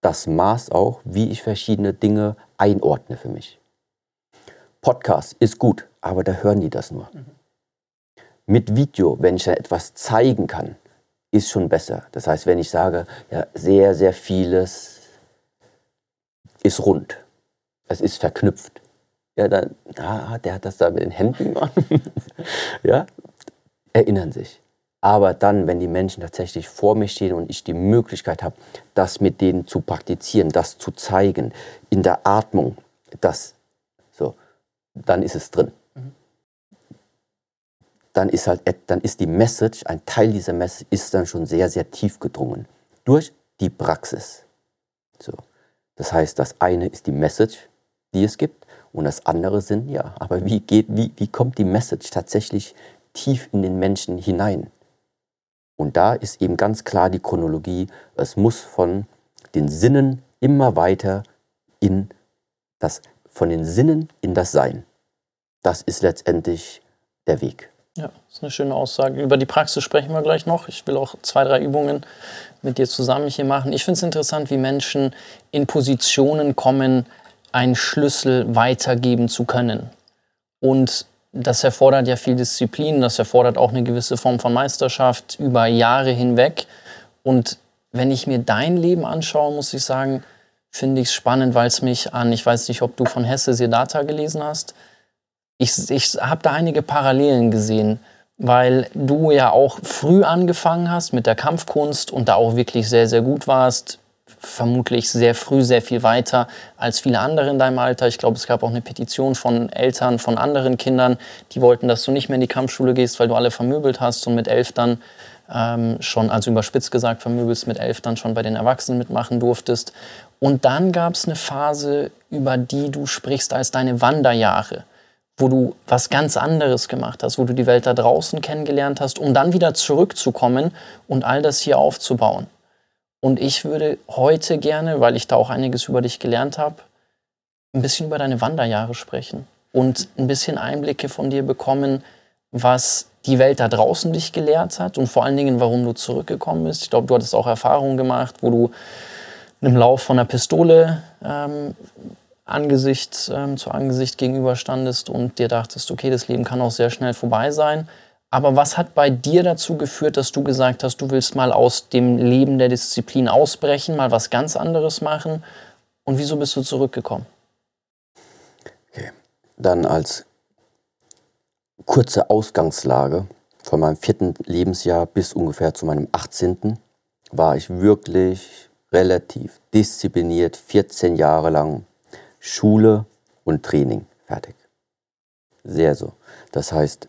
das Maß auch, wie ich verschiedene Dinge einordne für mich. Podcast ist gut, aber da hören die das nur. Mhm. Mit Video, wenn ich da etwas zeigen kann, ist schon besser. Das heißt, wenn ich sage, ja, sehr, sehr vieles ist rund, es ist verknüpft. Ja, dann, ah, der hat das da mit den Händen gemacht. ja, erinnern sich. Aber dann, wenn die Menschen tatsächlich vor mir stehen und ich die Möglichkeit habe, das mit denen zu praktizieren, das zu zeigen, in der Atmung, das so, dann ist es drin dann ist halt, dann ist die Message, ein Teil dieser Message ist dann schon sehr, sehr tief gedrungen. Durch die Praxis. So. Das heißt, das eine ist die Message, die es gibt, und das andere sind, ja, aber wie geht, wie, wie kommt die Message tatsächlich tief in den Menschen hinein? Und da ist eben ganz klar die Chronologie, es muss von den Sinnen immer weiter in das, von den Sinnen in das Sein. Das ist letztendlich der Weg. Ja, das ist eine schöne Aussage. Über die Praxis sprechen wir gleich noch. Ich will auch zwei, drei Übungen mit dir zusammen hier machen. Ich finde es interessant, wie Menschen in Positionen kommen, einen Schlüssel weitergeben zu können. Und das erfordert ja viel Disziplin, das erfordert auch eine gewisse Form von Meisterschaft über Jahre hinweg. Und wenn ich mir dein Leben anschaue, muss ich sagen, finde ich es spannend, weil es mich an, ich weiß nicht, ob du von Hesse Siddhartha gelesen hast, ich, ich habe da einige Parallelen gesehen, weil du ja auch früh angefangen hast mit der Kampfkunst und da auch wirklich sehr, sehr gut warst. Vermutlich sehr früh, sehr viel weiter als viele andere in deinem Alter. Ich glaube, es gab auch eine Petition von Eltern von anderen Kindern, die wollten, dass du nicht mehr in die Kampfschule gehst, weil du alle vermöbelt hast und mit elf dann ähm, schon, also überspitzt gesagt, vermöbelst, mit elf dann schon bei den Erwachsenen mitmachen durftest. Und dann gab es eine Phase, über die du sprichst als deine Wanderjahre wo du was ganz anderes gemacht hast, wo du die Welt da draußen kennengelernt hast, um dann wieder zurückzukommen und all das hier aufzubauen. Und ich würde heute gerne, weil ich da auch einiges über dich gelernt habe, ein bisschen über deine Wanderjahre sprechen und ein bisschen Einblicke von dir bekommen, was die Welt da draußen dich gelehrt hat und vor allen Dingen, warum du zurückgekommen bist. Ich glaube, du hattest auch Erfahrungen gemacht, wo du einem Lauf von einer Pistole ähm, Angesicht ähm, zu Angesicht gegenüberstandest und dir dachtest, okay, das Leben kann auch sehr schnell vorbei sein. Aber was hat bei dir dazu geführt, dass du gesagt hast, du willst mal aus dem Leben der Disziplin ausbrechen, mal was ganz anderes machen? Und wieso bist du zurückgekommen? Okay. Dann als kurze Ausgangslage von meinem vierten Lebensjahr bis ungefähr zu meinem 18. war ich wirklich relativ diszipliniert, 14 Jahre lang Schule und Training fertig. Sehr so. Das heißt,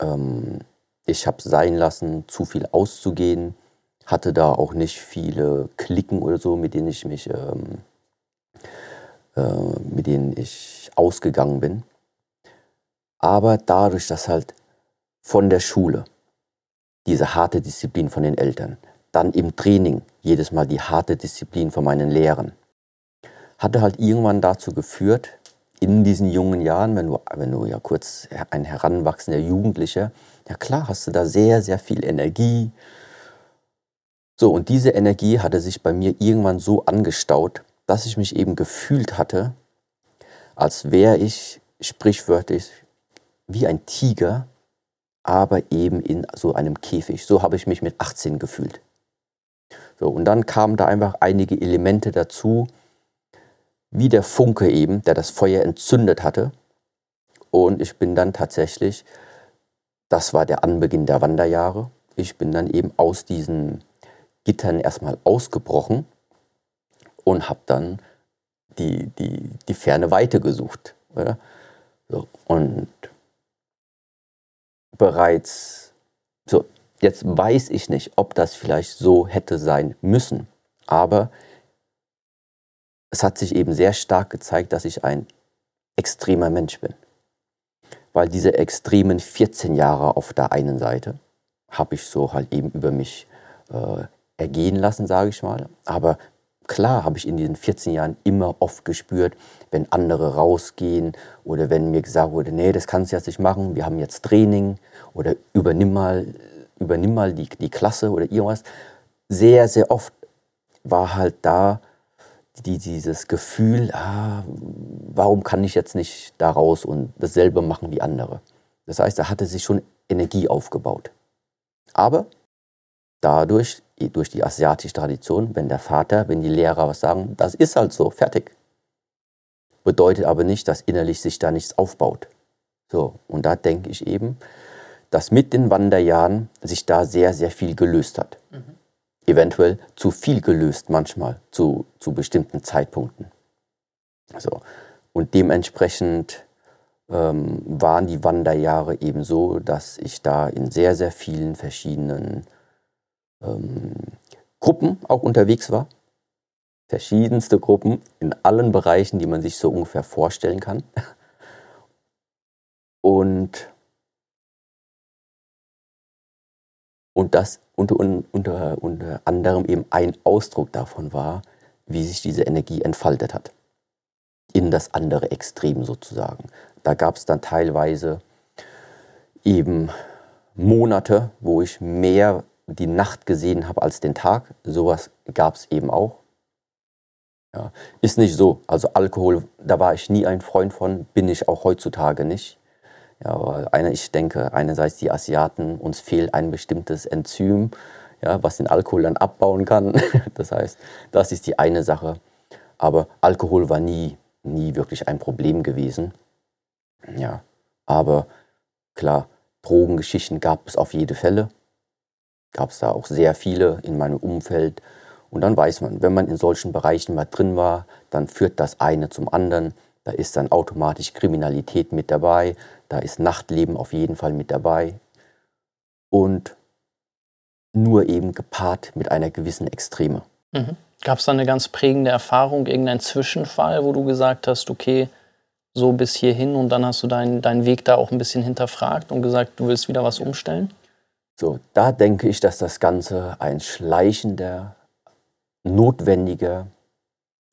ähm, ich habe sein lassen, zu viel auszugehen, hatte da auch nicht viele Klicken oder so, mit denen ich mich, ähm, äh, mit denen ich ausgegangen bin. Aber dadurch, dass halt von der Schule diese harte Disziplin von den Eltern, dann im Training jedes Mal die harte Disziplin von meinen Lehrern, hatte halt irgendwann dazu geführt, in diesen jungen Jahren, wenn du, wenn du ja kurz ein heranwachsender Jugendlicher, ja klar, hast du da sehr, sehr viel Energie. So, und diese Energie hatte sich bei mir irgendwann so angestaut, dass ich mich eben gefühlt hatte, als wäre ich sprichwörtlich wie ein Tiger, aber eben in so einem Käfig. So habe ich mich mit 18 gefühlt. So, und dann kamen da einfach einige Elemente dazu, wie der Funke eben, der das Feuer entzündet hatte. Und ich bin dann tatsächlich, das war der Anbeginn der Wanderjahre, ich bin dann eben aus diesen Gittern erstmal ausgebrochen und habe dann die, die, die ferne Weite gesucht. Oder? So, und bereits, so, jetzt weiß ich nicht, ob das vielleicht so hätte sein müssen, aber es hat sich eben sehr stark gezeigt, dass ich ein extremer Mensch bin. Weil diese extremen 14 Jahre auf der einen Seite habe ich so halt eben über mich äh, ergehen lassen, sage ich mal. Aber klar habe ich in diesen 14 Jahren immer oft gespürt, wenn andere rausgehen oder wenn mir gesagt wurde, nee, das kannst du jetzt nicht machen, wir haben jetzt Training oder übernimm mal, übernimm mal die, die Klasse oder irgendwas. Sehr, sehr oft war halt da die, dieses Gefühl, ah, warum kann ich jetzt nicht da raus und dasselbe machen wie andere. Das heißt, da hatte sich schon Energie aufgebaut. Aber dadurch, durch die asiatische Tradition, wenn der Vater, wenn die Lehrer was sagen, das ist halt so, fertig. Bedeutet aber nicht, dass innerlich sich da nichts aufbaut. So, und da denke ich eben, dass mit den Wanderjahren sich da sehr, sehr viel gelöst hat. Mhm eventuell zu viel gelöst manchmal zu, zu bestimmten Zeitpunkten. So. Und dementsprechend ähm, waren die Wanderjahre eben so, dass ich da in sehr, sehr vielen verschiedenen ähm, Gruppen auch unterwegs war. Verschiedenste Gruppen in allen Bereichen, die man sich so ungefähr vorstellen kann. Und Und das unter, unter, unter anderem eben ein Ausdruck davon war, wie sich diese Energie entfaltet hat. In das andere Extrem sozusagen. Da gab es dann teilweise eben Monate, wo ich mehr die Nacht gesehen habe als den Tag. Sowas gab es eben auch. Ja, ist nicht so. Also Alkohol, da war ich nie ein Freund von, bin ich auch heutzutage nicht. Ja, aber eine, ich denke, einerseits die Asiaten, uns fehlt ein bestimmtes Enzym, ja, was den Alkohol dann abbauen kann. Das heißt, das ist die eine Sache. Aber Alkohol war nie, nie wirklich ein Problem gewesen. Ja, aber klar, Drogengeschichten gab es auf jede Fälle. Gab es da auch sehr viele in meinem Umfeld. Und dann weiß man, wenn man in solchen Bereichen mal drin war, dann führt das eine zum anderen. Da ist dann automatisch Kriminalität mit dabei, da ist Nachtleben auf jeden Fall mit dabei und nur eben gepaart mit einer gewissen Extreme. Mhm. Gab es da eine ganz prägende Erfahrung, irgendein Zwischenfall, wo du gesagt hast, okay, so bis hierhin und dann hast du deinen, deinen Weg da auch ein bisschen hinterfragt und gesagt, du willst wieder was umstellen? So, da denke ich, dass das Ganze ein schleichender, notwendiger,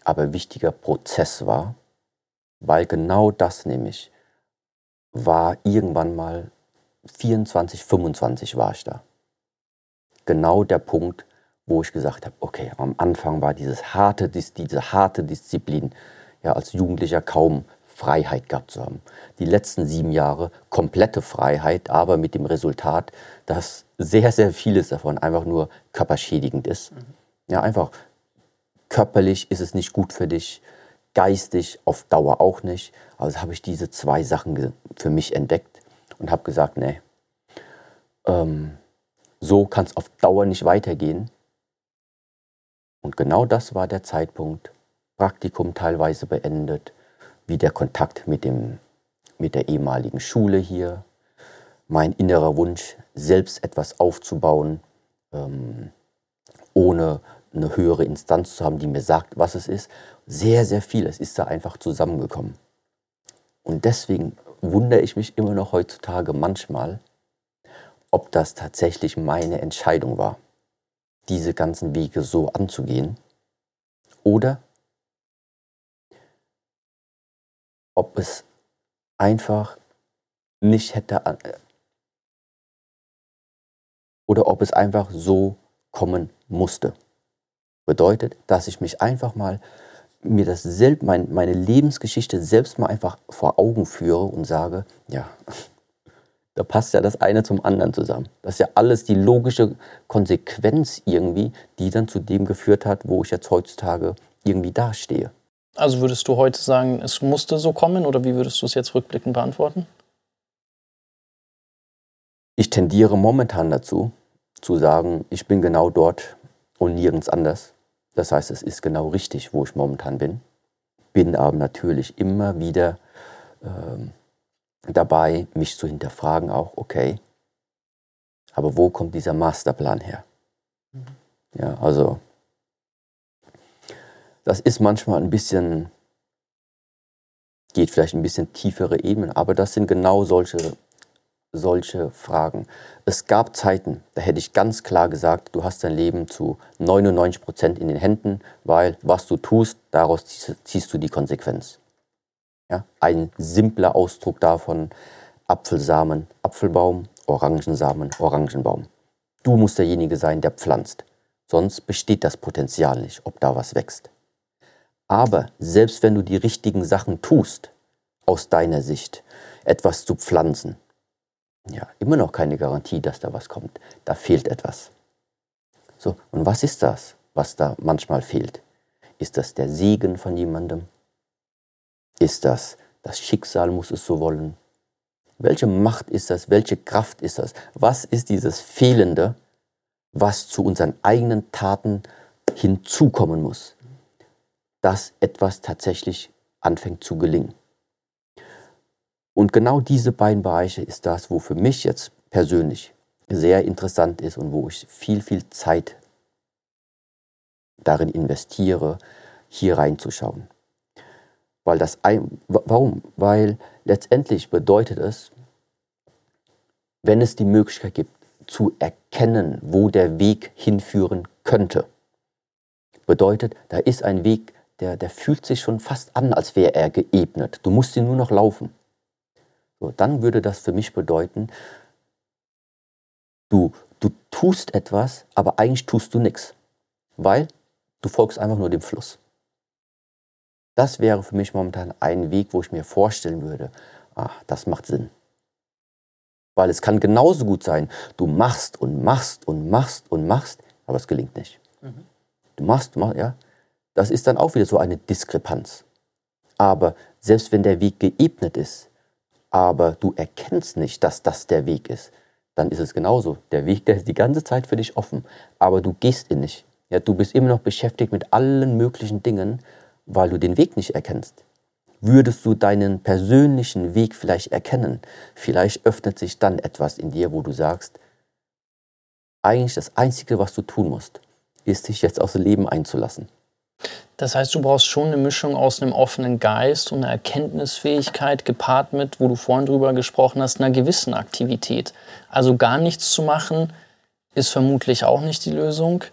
aber wichtiger Prozess war, Weil genau das nämlich war irgendwann mal 24, 25 war ich da. Genau der Punkt, wo ich gesagt habe, okay, am Anfang war dieses harte, diese harte Disziplin, ja, als Jugendlicher kaum Freiheit gehabt zu haben. Die letzten sieben Jahre komplette Freiheit, aber mit dem Resultat, dass sehr, sehr vieles davon einfach nur körperschädigend ist. Mhm. Ja, einfach körperlich ist es nicht gut für dich, geistig auf Dauer auch nicht. Also habe ich diese zwei Sachen für mich entdeckt und habe gesagt, nee, ähm, so kann es auf Dauer nicht weitergehen. Und genau das war der Zeitpunkt. Praktikum teilweise beendet, wie der Kontakt mit, dem, mit der ehemaligen Schule hier, mein innerer Wunsch, selbst etwas aufzubauen, ähm, ohne eine höhere Instanz zu haben, die mir sagt, was es ist. Sehr, sehr viel. Es ist da einfach zusammengekommen. Und deswegen wundere ich mich immer noch heutzutage manchmal, ob das tatsächlich meine Entscheidung war, diese ganzen Wege so anzugehen, oder ob es einfach nicht hätte äh, oder ob es einfach so kommen musste. Bedeutet, dass ich mich einfach mal mir das selbst, mein, meine Lebensgeschichte selbst mal einfach vor Augen führe und sage, ja, da passt ja das eine zum anderen zusammen. Das ist ja alles die logische Konsequenz irgendwie, die dann zu dem geführt hat, wo ich jetzt heutzutage irgendwie dastehe. Also würdest du heute sagen, es musste so kommen oder wie würdest du es jetzt rückblickend beantworten? Ich tendiere momentan dazu, zu sagen, ich bin genau dort und nirgends anders. Das heißt, es ist genau richtig, wo ich momentan bin. Bin aber natürlich immer wieder ähm, dabei, mich zu hinterfragen, auch, okay, aber wo kommt dieser Masterplan her? Mhm. Ja, also das ist manchmal ein bisschen, geht vielleicht ein bisschen tiefere Ebenen, aber das sind genau solche, solche Fragen. Es gab Zeiten, da hätte ich ganz klar gesagt, du hast dein Leben zu 99 Prozent in den Händen, weil was du tust, daraus ziehst du die Konsequenz. Ja? Ein simpler Ausdruck davon, Apfelsamen, Apfelbaum, Orangensamen, Orangenbaum. Du musst derjenige sein, der pflanzt. Sonst besteht das Potenzial nicht, ob da was wächst. Aber selbst wenn du die richtigen Sachen tust, aus deiner Sicht, etwas zu pflanzen, ja, immer noch keine Garantie, dass da was kommt. Da fehlt etwas. So, und was ist das, was da manchmal fehlt? Ist das der Segen von jemandem? Ist das das Schicksal muss es so wollen? Welche Macht ist das? Welche Kraft ist das? Was ist dieses Fehlende, was zu unseren eigenen Taten hinzukommen muss? dass etwas tatsächlich anfängt zu gelingen. Und genau diese beiden Bereiche ist das, wo für mich jetzt persönlich sehr interessant ist und wo ich viel, viel Zeit darin investiere, hier reinzuschauen. Weil das ein, warum? Weil letztendlich bedeutet es, wenn es die Möglichkeit gibt, zu erkennen, wo der Weg hinführen könnte. Bedeutet, da ist ein Weg, der, der fühlt sich schon fast an, als wäre er geebnet. Du musst ihn nur noch laufen. So, dann würde das für mich bedeuten, du, du tust etwas, aber eigentlich tust du nichts, weil du folgst einfach nur dem Fluss. Das wäre für mich momentan ein Weg, wo ich mir vorstellen würde, ah, das macht Sinn. Weil es kann genauso gut sein, du machst und machst und machst und machst, aber es gelingt nicht. Mhm. Du machst, du machst, ja, das ist dann auch wieder so eine Diskrepanz. Aber selbst wenn der Weg geebnet ist, aber du erkennst nicht, dass das der Weg ist, dann ist es genauso. Der Weg, der ist die ganze Zeit für dich offen, aber du gehst ihn nicht. Ja, du bist immer noch beschäftigt mit allen möglichen Dingen, weil du den Weg nicht erkennst. Würdest du deinen persönlichen Weg vielleicht erkennen, vielleicht öffnet sich dann etwas in dir, wo du sagst, eigentlich das Einzige, was du tun musst, ist dich jetzt aufs Leben einzulassen. Das heißt, du brauchst schon eine Mischung aus einem offenen Geist und einer Erkenntnisfähigkeit gepaart mit, wo du vorhin drüber gesprochen hast, einer gewissen Aktivität. Also gar nichts zu machen, ist vermutlich auch nicht die Lösung.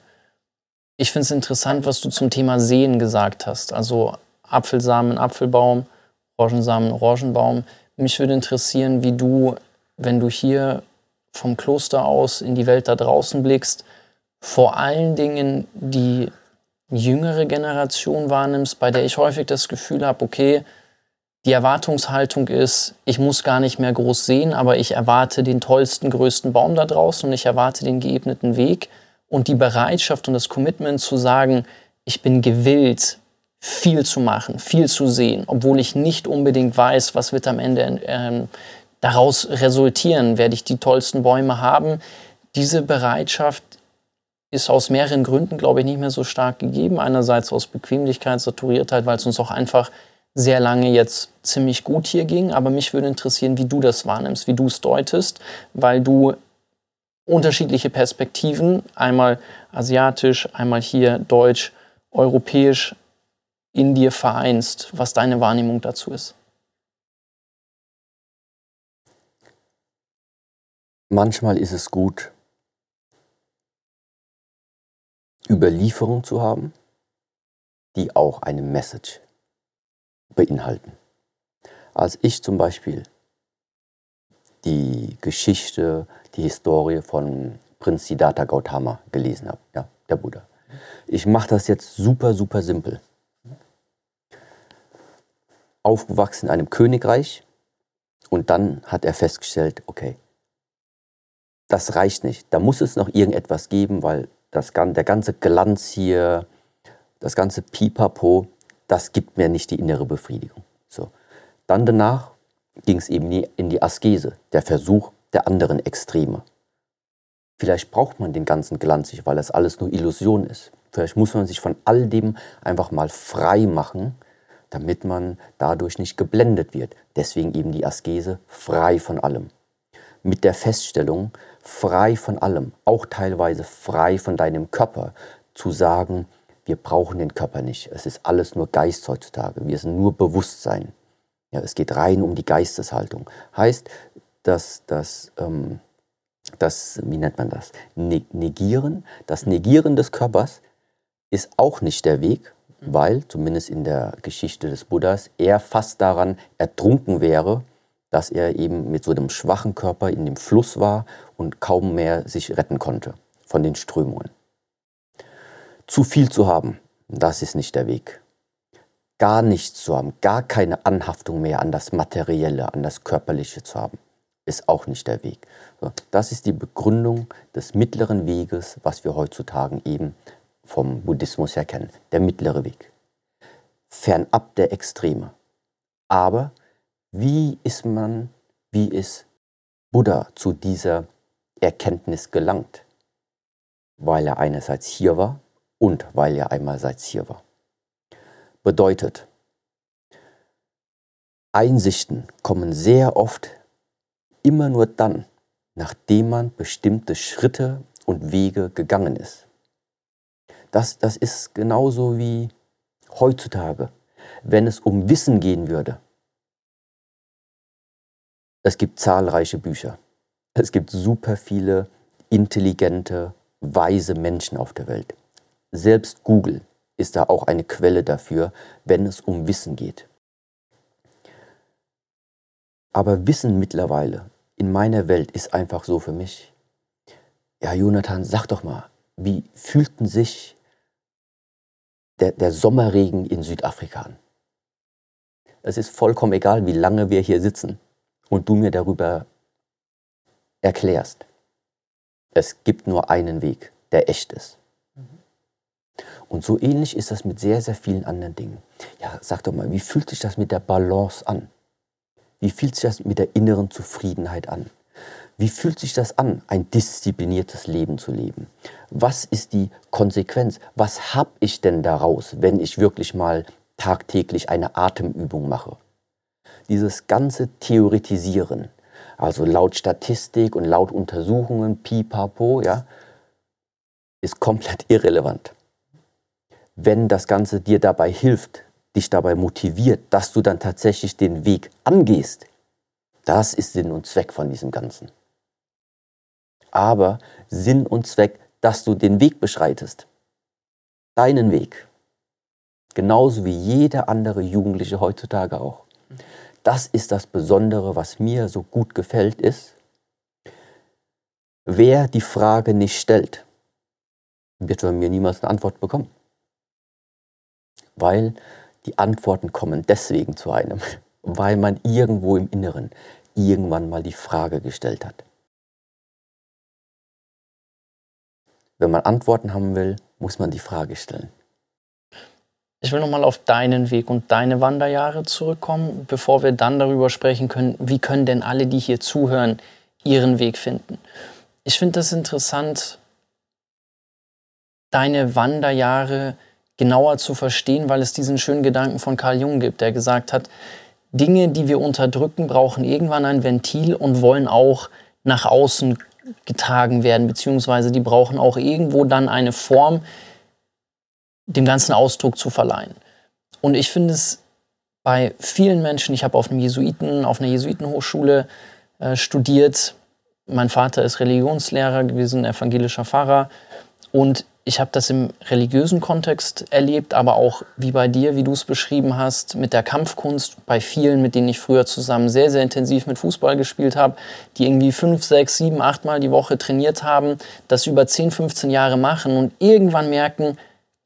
Ich finde es interessant, was du zum Thema Sehen gesagt hast. Also Apfelsamen, Apfelbaum, Orangensamen, Orangenbaum. Mich würde interessieren, wie du, wenn du hier vom Kloster aus in die Welt da draußen blickst, vor allen Dingen die jüngere Generation wahrnimmst, bei der ich häufig das Gefühl habe, okay, die Erwartungshaltung ist, ich muss gar nicht mehr groß sehen, aber ich erwarte den tollsten, größten Baum da draußen und ich erwarte den geebneten Weg und die Bereitschaft und das Commitment zu sagen, ich bin gewillt, viel zu machen, viel zu sehen, obwohl ich nicht unbedingt weiß, was wird am Ende äh, daraus resultieren, werde ich die tollsten Bäume haben. Diese Bereitschaft ist aus mehreren Gründen, glaube ich, nicht mehr so stark gegeben. Einerseits aus Bequemlichkeit, Saturiertheit, weil es uns auch einfach sehr lange jetzt ziemlich gut hier ging. Aber mich würde interessieren, wie du das wahrnimmst, wie du es deutest, weil du unterschiedliche Perspektiven, einmal asiatisch, einmal hier deutsch, europäisch, in dir vereinst, was deine Wahrnehmung dazu ist. Manchmal ist es gut, Überlieferungen zu haben, die auch eine Message beinhalten. Als ich zum Beispiel die Geschichte, die Historie von Prinz Siddhartha Gautama gelesen habe, ja, der Buddha. Ich mache das jetzt super, super simpel. Aufgewachsen in einem Königreich und dann hat er festgestellt, okay, das reicht nicht. Da muss es noch irgendetwas geben, weil das, der ganze Glanz hier, das ganze Pipapo, das gibt mir nicht die innere Befriedigung. So. Dann danach ging es eben in die Askese, der Versuch der anderen Extreme. Vielleicht braucht man den ganzen Glanz nicht, weil das alles nur Illusion ist. Vielleicht muss man sich von all dem einfach mal frei machen, damit man dadurch nicht geblendet wird. Deswegen eben die Askese frei von allem. Mit der Feststellung, frei von allem, auch teilweise frei von deinem Körper, zu sagen, wir brauchen den Körper nicht. Es ist alles nur Geist heutzutage. Wir sind nur Bewusstsein. Ja, es geht rein um die Geisteshaltung. Heißt, dass das, ähm, das, wie nennt man das? Ne-, negieren, das Negieren des Körpers ist auch nicht der Weg, weil, zumindest in der Geschichte des Buddhas, er fast daran ertrunken wäre, dass er eben mit so einem schwachen Körper in dem Fluss war und kaum mehr sich retten konnte von den Strömungen. Zu viel zu haben, das ist nicht der Weg. Gar nichts zu haben, gar keine Anhaftung mehr an das Materielle, an das Körperliche zu haben, ist auch nicht der Weg. Das ist die Begründung des mittleren Weges, was wir heutzutage eben vom Buddhismus her kennen. Der mittlere Weg. Fernab der Extreme. Aber wie ist man, wie ist Buddha zu dieser Erkenntnis gelangt? Weil er einerseits hier war und weil er einmalseits hier war. Bedeutet, Einsichten kommen sehr oft immer nur dann, nachdem man bestimmte Schritte und Wege gegangen ist. Das, das ist genauso wie heutzutage, wenn es um Wissen gehen würde. Es gibt zahlreiche Bücher. Es gibt super viele intelligente, weise Menschen auf der Welt. Selbst Google ist da auch eine Quelle dafür, wenn es um Wissen geht. Aber Wissen mittlerweile in meiner Welt ist einfach so für mich. Ja, Jonathan, sag doch mal, wie fühlten sich der, der Sommerregen in Südafrika an? Es ist vollkommen egal, wie lange wir hier sitzen und du mir darüber erklärst. Es gibt nur einen Weg, der echt ist. Und so ähnlich ist das mit sehr, sehr vielen anderen Dingen. Ja, sag doch mal, wie fühlt sich das mit der Balance an? Wie fühlt sich das mit der inneren Zufriedenheit an? Wie fühlt sich das an, ein diszipliniertes Leben zu leben? Was ist die Konsequenz? Was habe ich denn daraus, wenn ich wirklich mal tagtäglich eine Atemübung mache? Dieses ganze Theoretisieren, also laut Statistik und laut Untersuchungen, pipapo, ja, ist komplett irrelevant wenn das Ganze dir dabei hilft, dich dabei motiviert, dass du dann tatsächlich den Weg angehst, das ist Sinn und Zweck von diesem Ganzen. Aber Sinn und Zweck, dass du den Weg beschreitest. Deinen Weg. Genauso wie jeder andere Jugendliche heutzutage auch. Das ist das Besondere, was mir so gut gefällt, ist, wer die Frage nicht stellt, wird von mir niemals eine Antwort bekommen. Weil die Antworten kommen deswegen zu einem, weil man irgendwo im Inneren irgendwann mal die Frage gestellt hat. Wenn man Antworten haben will, muss man die Frage stellen. Ich will nochmal auf deinen Weg und deine Wanderjahre zurückkommen, bevor wir dann darüber sprechen können, wie können denn alle, die hier zuhören, ihren Weg finden. Ich finde das interessant, deine Wanderjahre genauer zu verstehen, weil es diesen schönen Gedanken von Carl Jung gibt, der gesagt hat, Dinge, die wir unterdrücken, brauchen irgendwann ein Ventil und wollen auch nach außen getragen werden, beziehungsweise die brauchen auch irgendwo dann eine Form, dem ganzen Ausdruck zu verleihen. Und ich finde es bei vielen Menschen, ich habe auf einem Jesuiten, auf einer Jesuitenhochschule äh, studiert. Mein Vater ist Religionslehrer gewesen, evangelischer Pfarrer. Und ich habe das im religiösen Kontext erlebt, aber auch wie bei dir, wie du es beschrieben hast, mit der Kampfkunst, bei vielen, mit denen ich früher zusammen sehr, sehr intensiv mit Fußball gespielt habe, die irgendwie fünf, sechs, sieben, acht Mal die Woche trainiert haben, das über 10, 15 Jahre machen und irgendwann merken,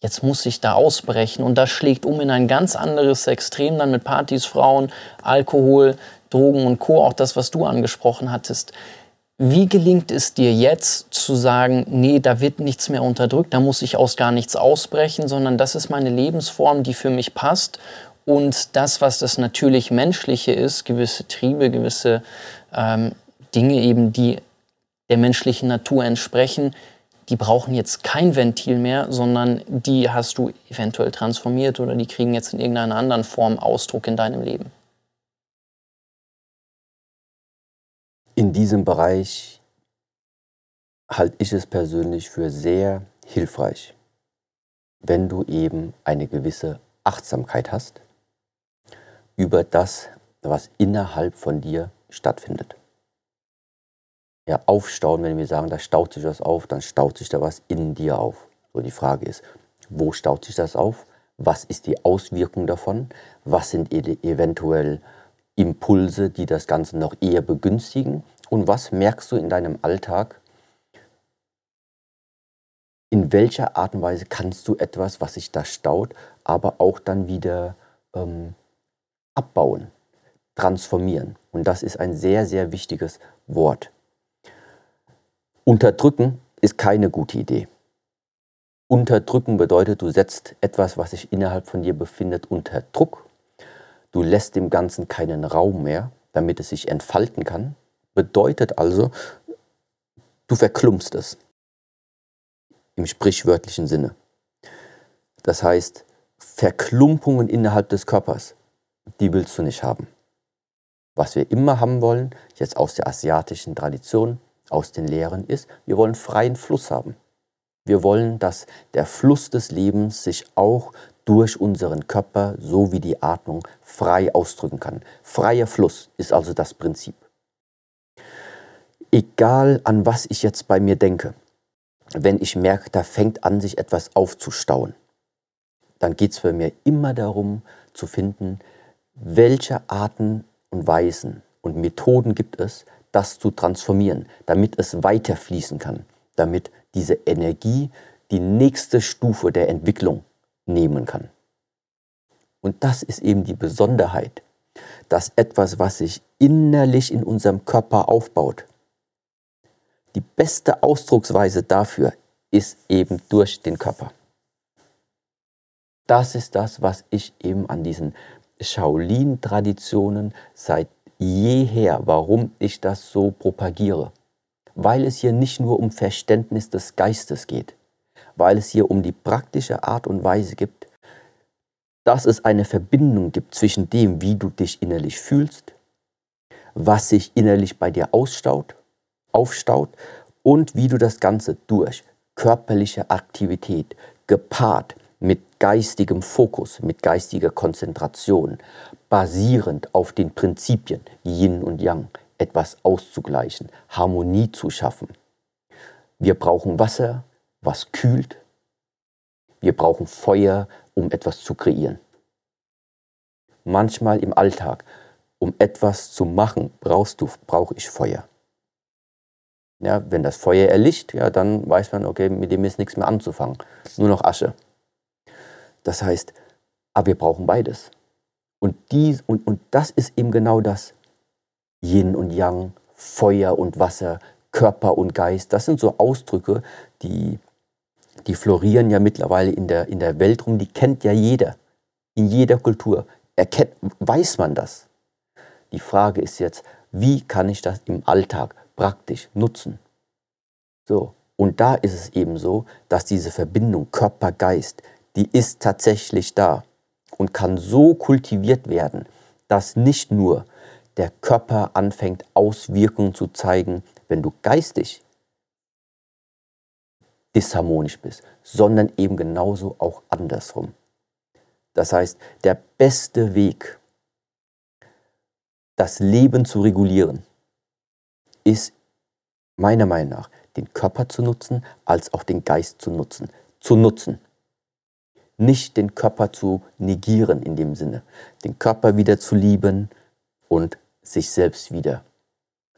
jetzt muss ich da ausbrechen und das schlägt um in ein ganz anderes Extrem dann mit Partys, Frauen, Alkohol, Drogen und Co., auch das, was du angesprochen hattest. Wie gelingt es dir jetzt zu sagen, nee, da wird nichts mehr unterdrückt, da muss ich aus gar nichts ausbrechen, sondern das ist meine Lebensform, die für mich passt und das, was das natürlich Menschliche ist, gewisse Triebe, gewisse ähm, Dinge eben, die der menschlichen Natur entsprechen, die brauchen jetzt kein Ventil mehr, sondern die hast du eventuell transformiert oder die kriegen jetzt in irgendeiner anderen Form Ausdruck in deinem Leben. In diesem Bereich halte ich es persönlich für sehr hilfreich, wenn du eben eine gewisse Achtsamkeit hast über das, was innerhalb von dir stattfindet. Ja, aufstauen, wenn wir sagen, da staut sich was auf, dann staut sich da was in dir auf. So die Frage ist, wo staut sich das auf? Was ist die Auswirkung davon? Was sind eventuell Impulse, die das Ganze noch eher begünstigen? Und was merkst du in deinem Alltag? In welcher Art und Weise kannst du etwas, was sich da staut, aber auch dann wieder ähm, abbauen, transformieren? Und das ist ein sehr, sehr wichtiges Wort. Unterdrücken ist keine gute Idee. Unterdrücken bedeutet, du setzt etwas, was sich innerhalb von dir befindet, unter Druck Du lässt dem Ganzen keinen Raum mehr, damit es sich entfalten kann. Bedeutet also, du verklumpst es. Im sprichwörtlichen Sinne. Das heißt, Verklumpungen innerhalb des Körpers, die willst du nicht haben. Was wir immer haben wollen, jetzt aus der asiatischen Tradition, aus den Lehren, ist, wir wollen freien Fluss haben. Wir wollen, dass der Fluss des Lebens sich auch durch unseren Körper so wie die Atmung frei ausdrücken kann. Freier Fluss ist also das Prinzip. Egal an was ich jetzt bei mir denke, wenn ich merke, da fängt an, sich etwas aufzustauen, dann geht es bei mir immer darum zu finden, welche Arten und Weisen und Methoden gibt es, das zu transformieren, damit es weiter fließen kann, damit diese Energie die nächste Stufe der Entwicklung nehmen kann. Und das ist eben die Besonderheit, dass etwas, was sich innerlich in unserem Körper aufbaut, die beste Ausdrucksweise dafür ist eben durch den Körper. Das ist das, was ich eben an diesen Shaolin-Traditionen seit jeher, warum ich das so propagiere. Weil es hier nicht nur um Verständnis des Geistes geht, weil es hier um die praktische Art und Weise gibt, dass es eine Verbindung gibt zwischen dem, wie du dich innerlich fühlst, was sich innerlich bei dir ausstaut, aufstaut und wie du das Ganze durch körperliche Aktivität gepaart mit geistigem Fokus, mit geistiger Konzentration, basierend auf den Prinzipien Yin und Yang, etwas auszugleichen, Harmonie zu schaffen. Wir brauchen Wasser, was kühlt. Wir brauchen Feuer, um etwas zu kreieren. manchmal im Alltag, um etwas zu machen, brauchst du, brauche ich Feuer. Ja, wenn das Feuer erlischt, ja, dann weiß man, okay, mit dem ist nichts mehr anzufangen. Nur noch Asche. Das heißt, aber wir brauchen beides. Und, dies, und, und das ist eben genau das. Yin und Yang, Feuer und Wasser, Körper und Geist, das sind so Ausdrücke, die, die florieren ja mittlerweile in der, in der Welt rum, die kennt ja jeder. In jeder Kultur. Erkennt, weiß man das. Die Frage ist jetzt, wie kann ich das im Alltag praktisch nutzen? So, und da ist es eben so, dass diese Verbindung Körper-Geist, die ist tatsächlich da und kann so kultiviert werden, dass nicht nur der Körper anfängt, Auswirkungen zu zeigen, wenn du geistig disharmonisch bist, sondern eben genauso auch andersrum. Das heißt, der beste Weg, das Leben zu regulieren, ist meiner Meinung nach, den Körper zu nutzen, als auch den Geist zu nutzen. Zu nutzen. Nicht den Körper zu negieren in dem Sinne. Den Körper wieder zu lieben und sich selbst wieder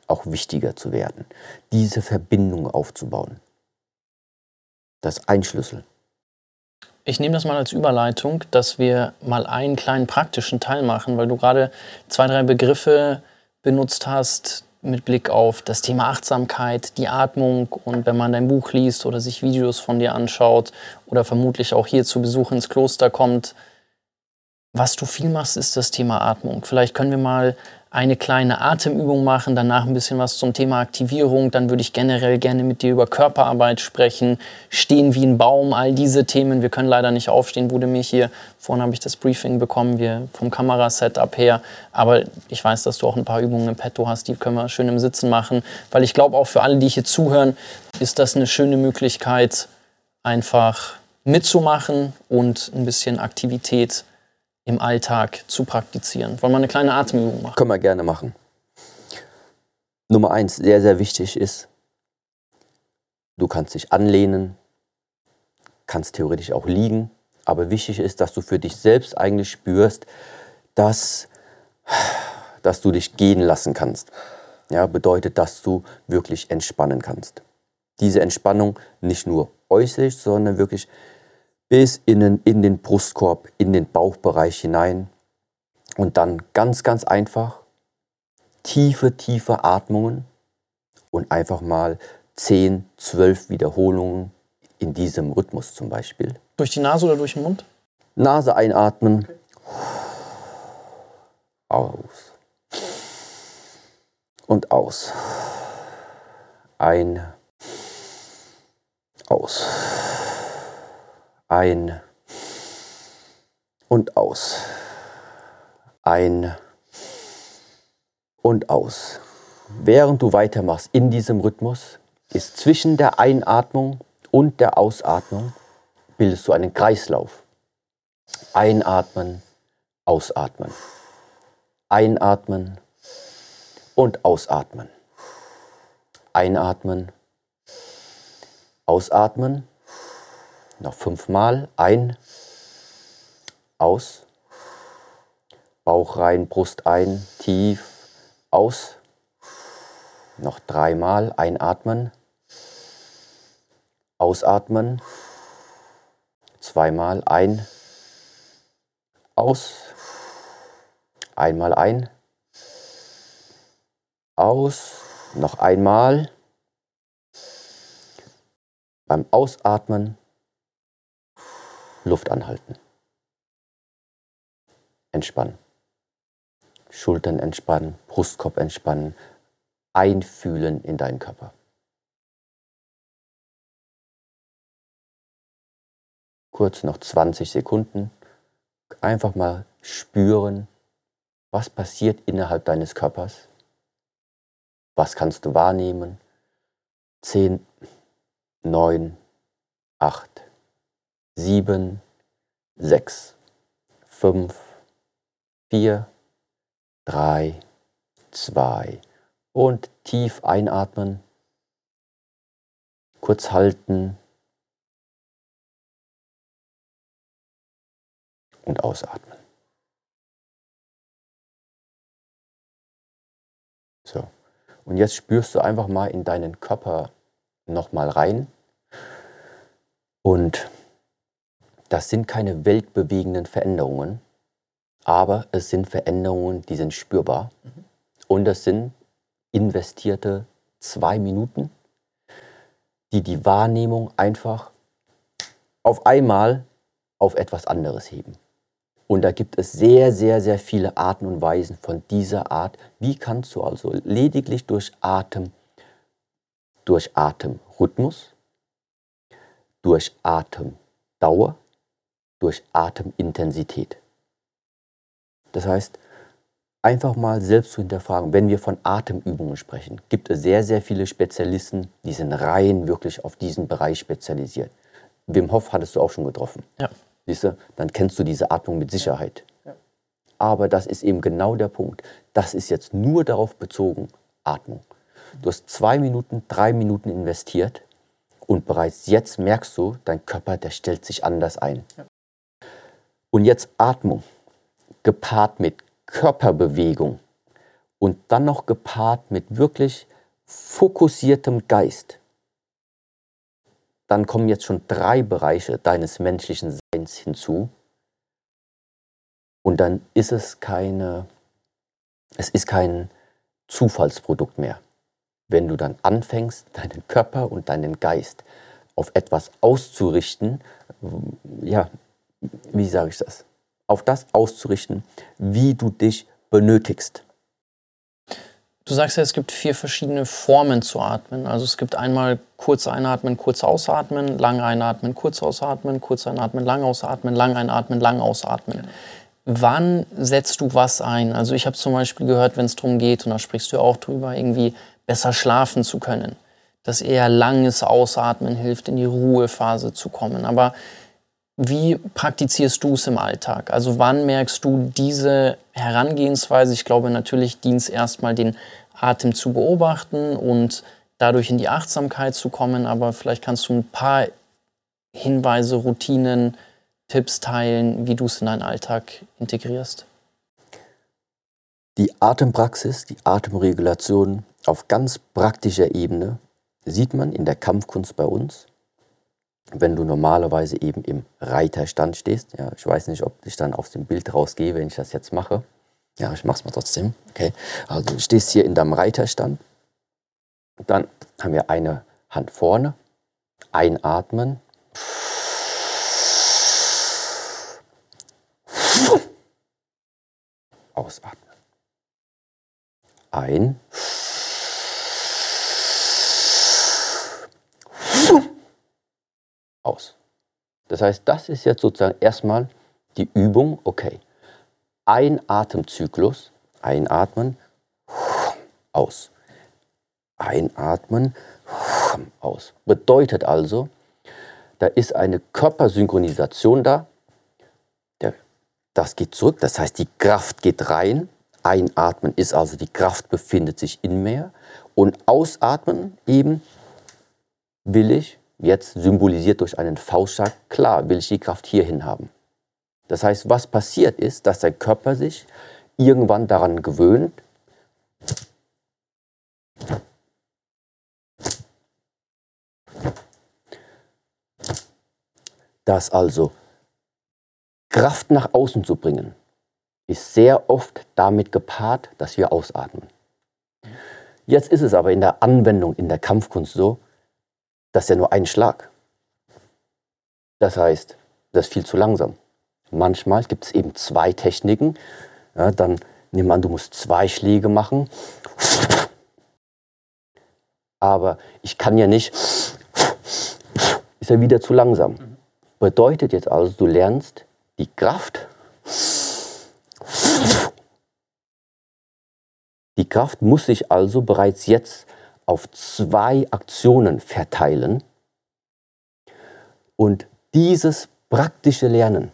auch wichtiger zu werden. Diese Verbindung aufzubauen. Das ist ein Schlüssel. Ich nehme das mal als Überleitung, dass wir mal einen kleinen praktischen Teil machen, weil du gerade zwei, drei Begriffe benutzt hast mit Blick auf das Thema Achtsamkeit, die Atmung und wenn man dein Buch liest oder sich Videos von dir anschaut oder vermutlich auch hier zu Besuch ins Kloster kommt. Was du viel machst, ist das Thema Atmung. Vielleicht können wir mal eine kleine Atemübung machen, danach ein bisschen was zum Thema Aktivierung. Dann würde ich generell gerne mit dir über Körperarbeit sprechen, stehen wie ein Baum, all diese Themen. Wir können leider nicht aufstehen, wurde mich hier. Vorhin habe ich das Briefing bekommen, wir vom Kamerasetup her. Aber ich weiß, dass du auch ein paar Übungen im Petto hast, die können wir schön im Sitzen machen. Weil ich glaube, auch für alle, die hier zuhören, ist das eine schöne Möglichkeit, einfach mitzumachen und ein bisschen Aktivität im Alltag zu praktizieren? Wollen wir eine kleine Atemübung machen? Können wir gerne machen. Nummer eins, sehr, sehr wichtig ist, du kannst dich anlehnen, kannst theoretisch auch liegen, aber wichtig ist, dass du für dich selbst eigentlich spürst, dass, dass du dich gehen lassen kannst. Ja, bedeutet, dass du wirklich entspannen kannst. Diese Entspannung nicht nur äußerlich, sondern wirklich bis innen in den Brustkorb, in den Bauchbereich hinein. Und dann ganz, ganz einfach tiefe, tiefe Atmungen und einfach mal 10, 12 Wiederholungen in diesem Rhythmus zum Beispiel. Durch die Nase oder durch den Mund? Nase einatmen. Aus. Und aus. Ein. Aus ein und aus. Ein und aus. Während du weitermachst in diesem Rhythmus, ist zwischen der Einatmung und der Ausatmung bildest du einen Kreislauf. Einatmen, ausatmen. Einatmen und ausatmen. Einatmen, ausatmen noch fünfmal. Ein, aus. Bauch rein, Brust ein, tief, aus. Noch dreimal einatmen. Ausatmen. Zweimal ein, aus. Einmal ein. Aus. Noch einmal. Beim Ausatmen Luft anhalten. Entspannen. Schultern entspannen, Brustkorb entspannen, einfühlen in deinen Körper. Kurz noch 20 Sekunden. Einfach mal spüren, was passiert innerhalb deines Körpers. Was kannst du wahrnehmen? 10, 9, 8, sieben, sechs, fünf, vier, drei, zwei und tief einatmen, kurz halten und ausatmen. So. Und jetzt spürst du einfach mal in deinen Körper nochmal rein und das sind keine weltbewegenden Veränderungen, aber es sind Veränderungen, die sind spürbar. Mhm. Und es sind investierte zwei Minuten, die die Wahrnehmung einfach auf einmal auf etwas anderes heben. Und da gibt es sehr, sehr, sehr viele Arten und Weisen von dieser Art. Wie kannst du also lediglich durch Atem, durch Atemrhythmus, durch Atemdauer, durch Atemintensität. Das heißt, einfach mal selbst zu hinterfragen. Wenn wir von Atemübungen sprechen, gibt es sehr, sehr viele Spezialisten, die sind rein wirklich auf diesen Bereich spezialisiert. Wim Hof hattest du auch schon getroffen. Ja. Siehst du, dann kennst du diese Atmung mit Sicherheit. Ja. Aber das ist eben genau der Punkt. Das ist jetzt nur darauf bezogen, Atmung. Du hast zwei Minuten, drei Minuten investiert und bereits jetzt merkst du, dein Körper, der stellt sich anders ein. Ja. Und jetzt Atmung, gepaart mit Körperbewegung und dann noch gepaart mit wirklich fokussiertem Geist, dann kommen jetzt schon drei Bereiche deines menschlichen Seins hinzu. Und dann ist es keine, es ist kein Zufallsprodukt mehr. Wenn du dann anfängst, deinen Körper und deinen Geist auf etwas auszurichten, ja, wie sage ich das? auf das auszurichten, wie du dich benötigst. Du sagst ja, es gibt vier verschiedene Formen zu atmen. Also es gibt einmal kurz einatmen, kurz ausatmen, lang einatmen, kurz ausatmen, kurz einatmen, lang ausatmen, lang einatmen, lang ausatmen. Wann setzt du was ein? Also ich habe zum Beispiel gehört, wenn es darum geht, und da sprichst du auch drüber, irgendwie besser schlafen zu können, dass eher langes Ausatmen hilft, in die Ruhephase zu kommen. Aber wie praktizierst du es im Alltag? Also wann merkst du diese Herangehensweise? Ich glaube natürlich dient es erstmal den Atem zu beobachten und dadurch in die Achtsamkeit zu kommen, aber vielleicht kannst du ein paar Hinweise, Routinen, Tipps teilen, wie du es in deinen Alltag integrierst. Die Atempraxis, die Atemregulation auf ganz praktischer Ebene sieht man in der Kampfkunst bei uns wenn du normalerweise eben im Reiterstand stehst. Ja, ich weiß nicht, ob ich dann aus dem Bild rausgehe, wenn ich das jetzt mache. Ja, ich mache es mal trotzdem. Okay. Also du stehst hier in deinem Reiterstand. Dann haben wir eine Hand vorne. Einatmen. Ausatmen. Ein. Aus. Das heißt, das ist jetzt sozusagen erstmal die Übung, okay. Ein Atemzyklus, einatmen, aus. Einatmen, aus. Bedeutet also, da ist eine Körpersynchronisation da. das geht zurück, das heißt, die Kraft geht rein. Einatmen ist also, die Kraft befindet sich in mir. Und ausatmen eben will ich jetzt symbolisiert durch einen Faustschlag, klar will ich die Kraft hierhin haben. Das heißt, was passiert ist, dass der Körper sich irgendwann daran gewöhnt, dass also Kraft nach außen zu bringen, ist sehr oft damit gepaart, dass wir ausatmen. Jetzt ist es aber in der Anwendung in der Kampfkunst so, das ist ja nur ein Schlag. Das heißt, das ist viel zu langsam. Manchmal gibt es eben zwei Techniken. Ja, dann nimm an, du musst zwei Schläge machen. Aber ich kann ja nicht, ist ja wieder zu langsam. Bedeutet jetzt also, du lernst die Kraft. Die Kraft muss sich also bereits jetzt auf zwei Aktionen verteilen. Und dieses praktische Lernen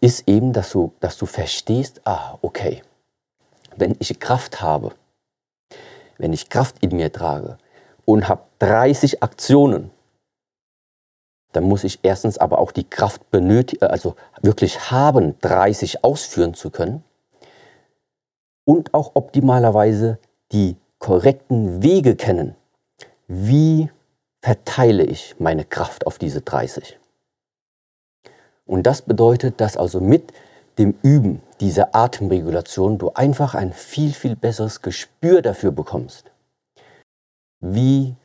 ist eben, dass du, dass du verstehst, ah, okay, wenn ich Kraft habe, wenn ich Kraft in mir trage und habe 30 Aktionen, dann muss ich erstens aber auch die Kraft benötigen, also wirklich haben, 30 ausführen zu können und auch optimalerweise die korrekten Wege kennen, wie verteile ich meine Kraft auf diese 30. Und das bedeutet, dass also mit dem Üben dieser Atemregulation du einfach ein viel, viel besseres Gespür dafür bekommst. Wie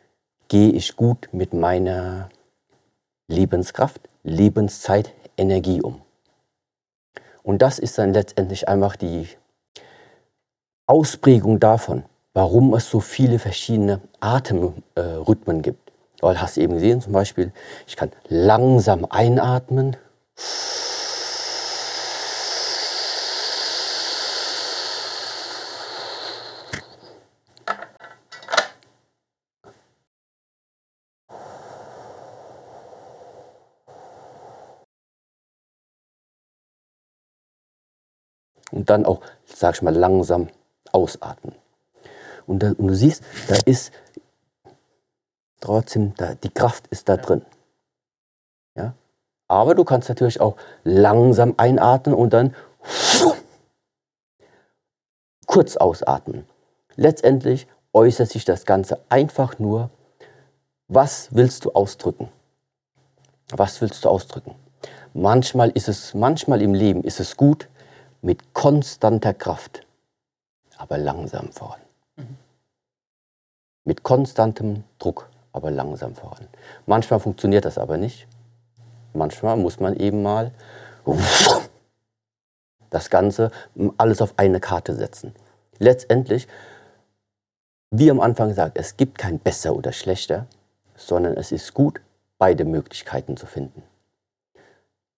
gehe ich gut mit meiner Lebenskraft, Lebenszeit, Energie um? Und das ist dann letztendlich einfach die Ausprägung davon, warum es so viele verschiedene Atemrhythmen gibt. Weil hast du eben gesehen, zum Beispiel, ich kann langsam einatmen. Und dann auch, sag ich mal, langsam ausatmen. Und, da, und du siehst, da ist trotzdem, da, die Kraft ist da drin. Ja? Aber du kannst natürlich auch langsam einatmen und dann kurz ausatmen. Letztendlich äußert sich das Ganze einfach nur, was willst du ausdrücken? Was willst du ausdrücken? Manchmal ist es, manchmal im Leben ist es gut, mit konstanter Kraft, aber langsam voran. Mit konstantem Druck, aber langsam voran. Manchmal funktioniert das aber nicht. Manchmal muss man eben mal das Ganze alles auf eine Karte setzen. Letztendlich, wie am Anfang gesagt, es gibt kein besser oder schlechter, sondern es ist gut, beide Möglichkeiten zu finden.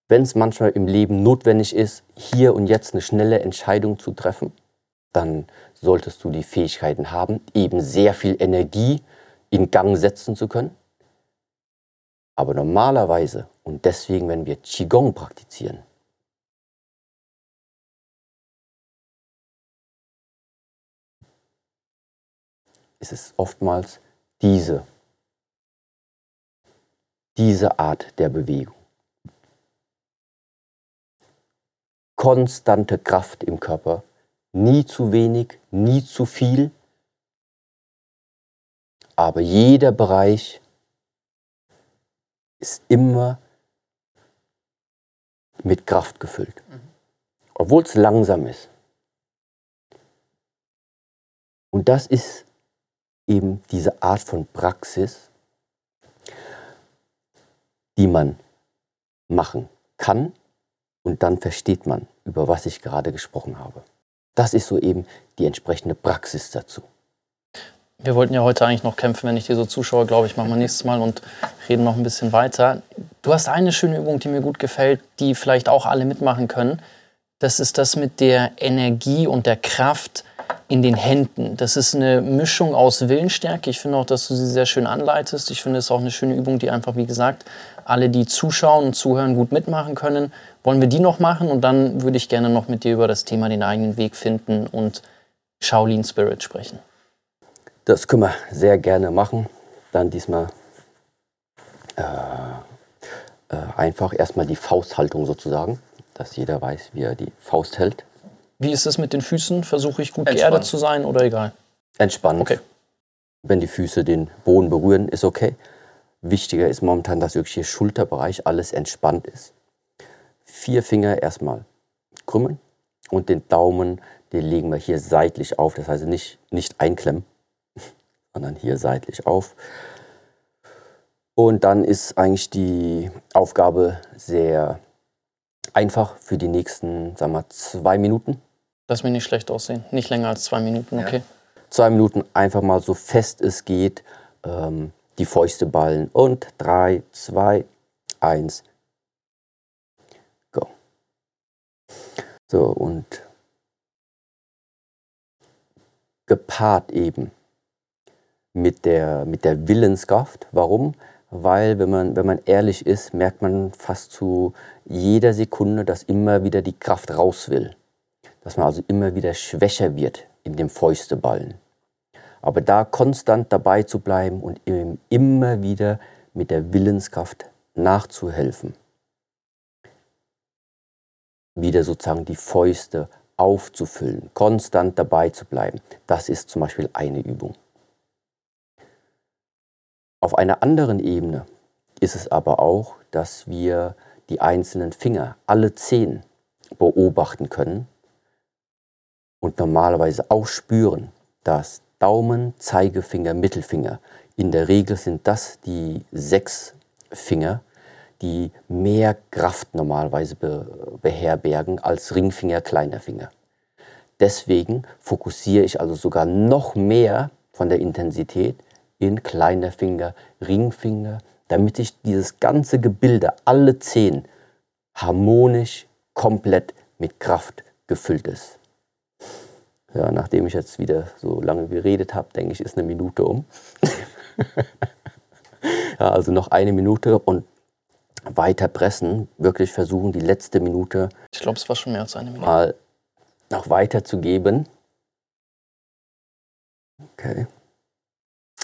Wenn es manchmal im Leben notwendig ist, hier und jetzt eine schnelle Entscheidung zu treffen, dann solltest du die Fähigkeiten haben, eben sehr viel Energie in Gang setzen zu können. Aber normalerweise, und deswegen, wenn wir Qigong praktizieren, ist es oftmals diese, diese Art der Bewegung. Konstante Kraft im Körper, nie zu wenig, nie zu viel, aber jeder Bereich ist immer mit Kraft gefüllt, mhm. obwohl es langsam ist. Und das ist eben diese Art von Praxis, die man machen kann und dann versteht man, über was ich gerade gesprochen habe. Das ist so eben die entsprechende Praxis dazu. Wir wollten ja heute eigentlich noch kämpfen, wenn ich dir so zuschaue, glaube ich, machen wir nächstes Mal und reden noch ein bisschen weiter. Du hast eine schöne Übung, die mir gut gefällt, die vielleicht auch alle mitmachen können. Das ist das mit der Energie und der Kraft in den Händen. Das ist eine Mischung aus Willensstärke. Ich finde auch, dass du sie sehr schön anleitest. Ich finde es auch eine schöne Übung, die einfach, wie gesagt, alle, die zuschauen und zuhören, gut mitmachen können. Wollen wir die noch machen? Und dann würde ich gerne noch mit dir über das Thema den eigenen Weg finden und Shaolin Spirit sprechen. Das können wir sehr gerne machen. Dann diesmal äh, äh, einfach erstmal die Fausthaltung sozusagen, dass jeder weiß, wie er die Faust hält. Wie ist es mit den Füßen? Versuche ich gut geerdet zu sein oder egal? Entspannt. Okay. Wenn die Füße den Boden berühren, ist okay. Wichtiger ist momentan, dass wirklich hier Schulterbereich alles entspannt ist. Vier Finger erstmal krümmen und den Daumen, den legen wir hier seitlich auf. Das heißt nicht, nicht einklemmen, sondern hier seitlich auf. Und dann ist eigentlich die Aufgabe sehr einfach für die nächsten, sagen wir, zwei Minuten. Lass mich nicht schlecht aussehen. Nicht länger als zwei Minuten, okay. Ja. Zwei Minuten einfach mal so fest es geht. Ähm, die Fäuste ballen. Und 3, 2, 1, So, und gepaart eben mit der, mit der Willenskraft. Warum? Weil, wenn man, wenn man ehrlich ist, merkt man fast zu jeder Sekunde, dass immer wieder die Kraft raus will. Dass man also immer wieder schwächer wird in dem Fäusteballen. Aber da konstant dabei zu bleiben und ihm immer wieder mit der Willenskraft nachzuhelfen. Wieder sozusagen die Fäuste aufzufüllen, konstant dabei zu bleiben. Das ist zum Beispiel eine Übung. Auf einer anderen Ebene ist es aber auch, dass wir die einzelnen Finger, alle zehn, beobachten können und normalerweise auch spüren, dass Daumen, Zeigefinger, Mittelfinger, in der Regel sind das die sechs Finger, die mehr Kraft normalerweise beherbergen als Ringfinger, kleiner Finger. Deswegen fokussiere ich also sogar noch mehr von der Intensität in kleiner Finger, Ringfinger, damit ich dieses ganze Gebilde, alle zehn, harmonisch, komplett mit Kraft gefüllt ist. Ja, nachdem ich jetzt wieder so lange geredet habe, denke ich, ist eine Minute um. ja, also noch eine Minute und weiter pressen, wirklich versuchen, die letzte Minute. Ich glaube, es war schon mehr als eine Minute. Mal noch weiter zu geben. Okay.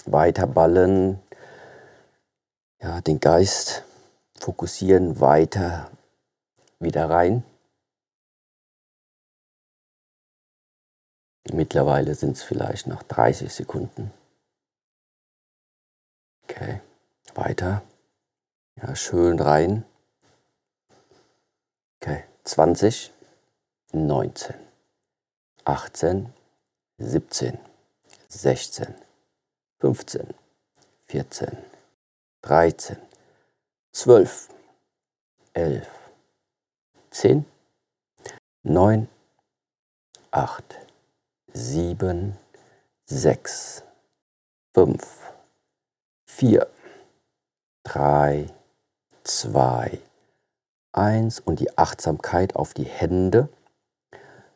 Weiter ballen. Ja, den Geist fokussieren, weiter wieder rein. Mittlerweile sind es vielleicht noch 30 Sekunden. Okay, weiter. Ja, schön rein. Okay, 20, 19, 18, 17, 16, 15, 14, 13, 12, 11, 10, 9, 8, 7, 6, 5, 4, 3, 2, 1 und die Achtsamkeit auf die Hände.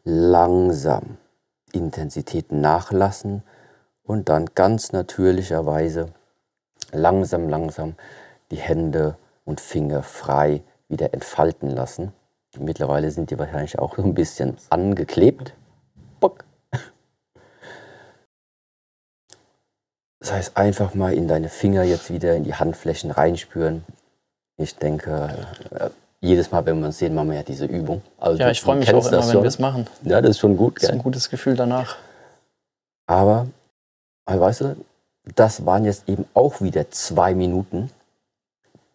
Langsam Intensität nachlassen und dann ganz natürlicherweise langsam, langsam die Hände und Finger frei wieder entfalten lassen. Mittlerweile sind die wahrscheinlich auch so ein bisschen angeklebt. Bock. Das heißt, einfach mal in deine Finger jetzt wieder in die Handflächen reinspüren. Ich denke, äh, jedes Mal, wenn wir uns sehen, machen wir ja diese Übung. Also ja, ich freue mich auch immer, wenn wir es machen. Ja, das ist schon gut. Das ist ein gutes Gefühl danach. Aber, weißt du, das waren jetzt eben auch wieder zwei Minuten,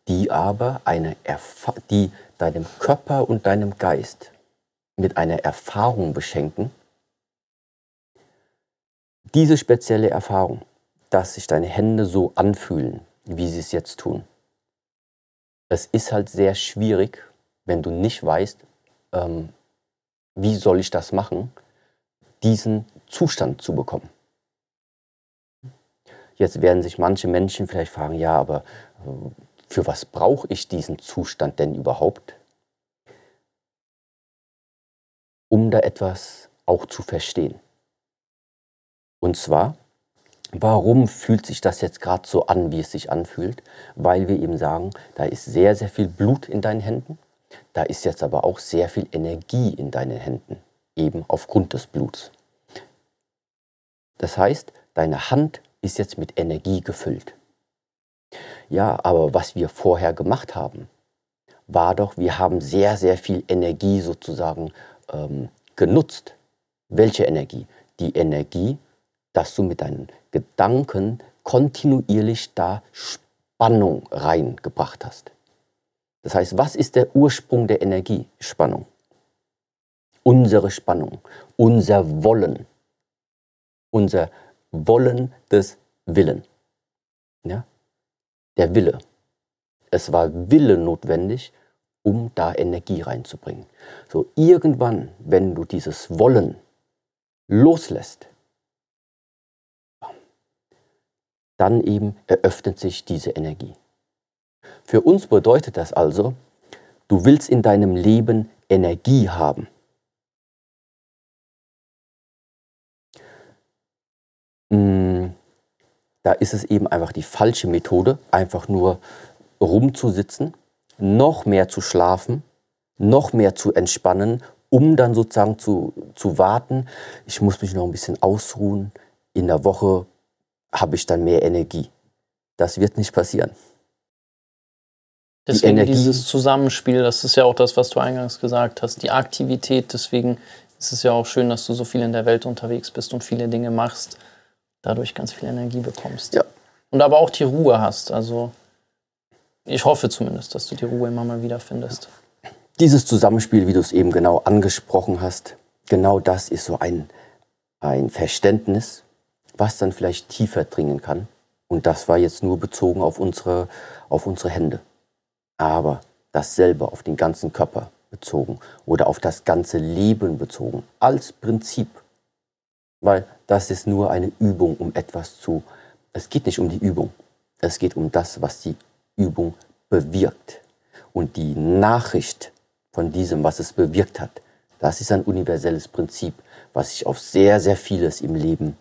die aber eine Erfa die deinem Körper und deinem Geist mit einer Erfahrung beschenken. Diese spezielle Erfahrung, dass sich deine Hände so anfühlen, wie sie es jetzt tun. Es ist halt sehr schwierig, wenn du nicht weißt, ähm, wie soll ich das machen, diesen Zustand zu bekommen. Jetzt werden sich manche Menschen vielleicht fragen, ja, aber äh, für was brauche ich diesen Zustand denn überhaupt? Um da etwas auch zu verstehen. Und zwar, warum fühlt sich das jetzt gerade so an, wie es sich anfühlt? Weil wir eben sagen, da ist sehr, sehr viel Blut in deinen Händen. Da ist jetzt aber auch sehr viel Energie in deinen Händen, eben aufgrund des Bluts. Das heißt, deine Hand ist jetzt mit Energie gefüllt. Ja, aber was wir vorher gemacht haben, war doch, wir haben sehr, sehr viel Energie sozusagen ähm, genutzt. Welche Energie? Die Energie, dass du mit deinen Gedanken kontinuierlich da Spannung reingebracht hast. Das heißt, was ist der Ursprung der Energie? Spannung. Unsere Spannung, unser Wollen, unser Wollen des Willen. Ja? der Wille. Es war Wille notwendig, um da Energie reinzubringen. So irgendwann, wenn du dieses Wollen loslässt, dann eben eröffnet sich diese Energie. Für uns bedeutet das also, du willst in deinem Leben Energie haben. Hm, da ist es eben einfach die falsche Methode, einfach nur rumzusitzen, noch mehr zu schlafen, noch mehr zu entspannen, um dann sozusagen zu, zu warten, ich muss mich noch ein bisschen ausruhen, in der Woche habe ich dann mehr Energie. Das wird nicht passieren. Deswegen die dieses Zusammenspiel, das ist ja auch das, was du eingangs gesagt hast, die Aktivität, deswegen Es ist ja auch schön, dass du so viel in der Welt unterwegs bist und viele Dinge machst, dadurch ganz viel Energie bekommst. Ja. Und aber auch die Ruhe hast. Also ich hoffe zumindest, dass du die Ruhe immer mal wieder findest. Dieses Zusammenspiel, wie du es eben genau angesprochen hast, genau das ist so ein, ein Verständnis, was dann vielleicht tiefer dringen kann. Und das war jetzt nur bezogen auf unsere, auf unsere Hände. Aber dasselbe auf den ganzen Körper bezogen oder auf das ganze Leben bezogen, als Prinzip. Weil das ist nur eine Übung, um etwas zu. Es geht nicht um die Übung. Es geht um das, was die Übung bewirkt. Und die Nachricht von diesem, was es bewirkt hat, das ist ein universelles Prinzip, was sich auf sehr, sehr vieles im Leben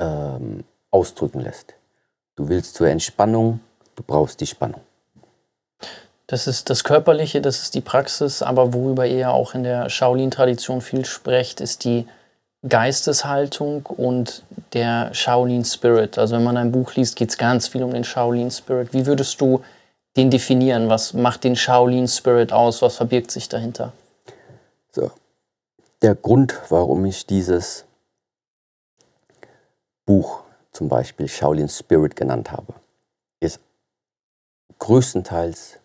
ähm, ausdrücken lässt. Du willst zur Entspannung, du brauchst die Spannung. Das ist das Körperliche, das ist die Praxis, aber worüber ihr ja auch in der Shaolin-Tradition viel sprecht, ist die Geisteshaltung und der Shaolin Spirit. Also wenn man ein Buch liest, geht es ganz viel um den Shaolin Spirit. Wie würdest du den definieren? Was macht den Shaolin Spirit aus? Was verbirgt sich dahinter? So. Der Grund, warum ich dieses Buch zum Beispiel Shaolin Spirit genannt habe, ist größtenteils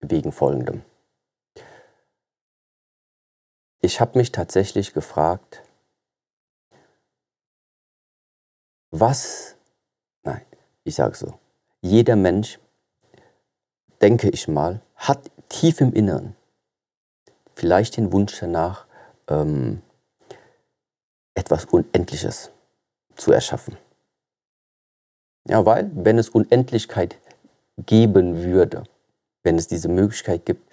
wegen folgendem. Ich habe mich tatsächlich gefragt, was, nein, ich sage so, jeder Mensch, denke ich mal, hat tief im Inneren vielleicht den Wunsch danach, ähm, etwas Unendliches zu erschaffen. Ja, weil wenn es Unendlichkeit geben würde, wenn es diese Möglichkeit gibt,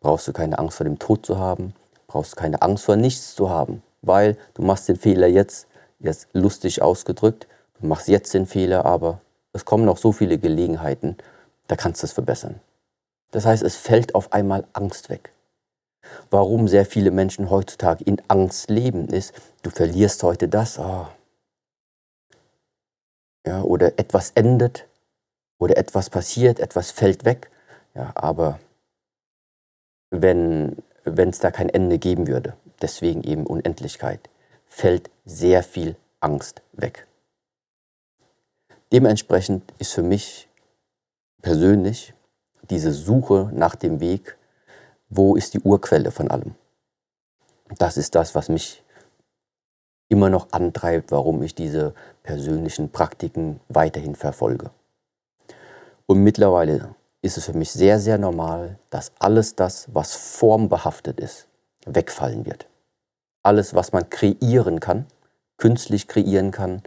brauchst du keine Angst vor dem Tod zu haben, brauchst du keine Angst vor nichts zu haben, weil du machst den Fehler jetzt, jetzt lustig ausgedrückt, du machst jetzt den Fehler, aber es kommen noch so viele Gelegenheiten, da kannst du es verbessern. Das heißt, es fällt auf einmal Angst weg. Warum sehr viele Menschen heutzutage in Angst leben, ist, du verlierst heute das, oh. Ja, oder etwas endet, oder etwas passiert, etwas fällt weg ja, aber wenn es da kein Ende geben würde, deswegen eben Unendlichkeit, fällt sehr viel Angst weg. Dementsprechend ist für mich persönlich diese Suche nach dem Weg, wo ist die Urquelle von allem. Das ist das, was mich immer noch antreibt, warum ich diese persönlichen Praktiken weiterhin verfolge. Und mittlerweile ist es für mich sehr, sehr normal, dass alles das, was formbehaftet ist, wegfallen wird. Alles, was man kreieren kann, künstlich kreieren kann,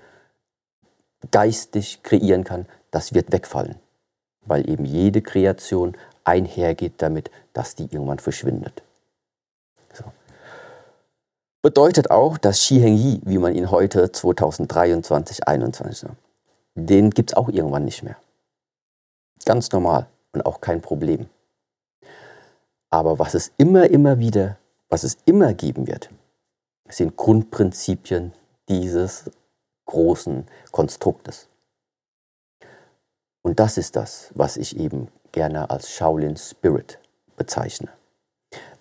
geistig kreieren kann, das wird wegfallen. Weil eben jede Kreation einhergeht damit, dass die irgendwann verschwindet. Bedeutet auch, dass Shi Heng Yi, wie man ihn heute 2023, 2021, den gibt es auch irgendwann nicht mehr. Ganz normal und auch kein Problem. Aber was es immer, immer wieder, was es immer geben wird, sind Grundprinzipien dieses großen Konstruktes. Und das ist das, was ich eben gerne als Shaolin Spirit bezeichne.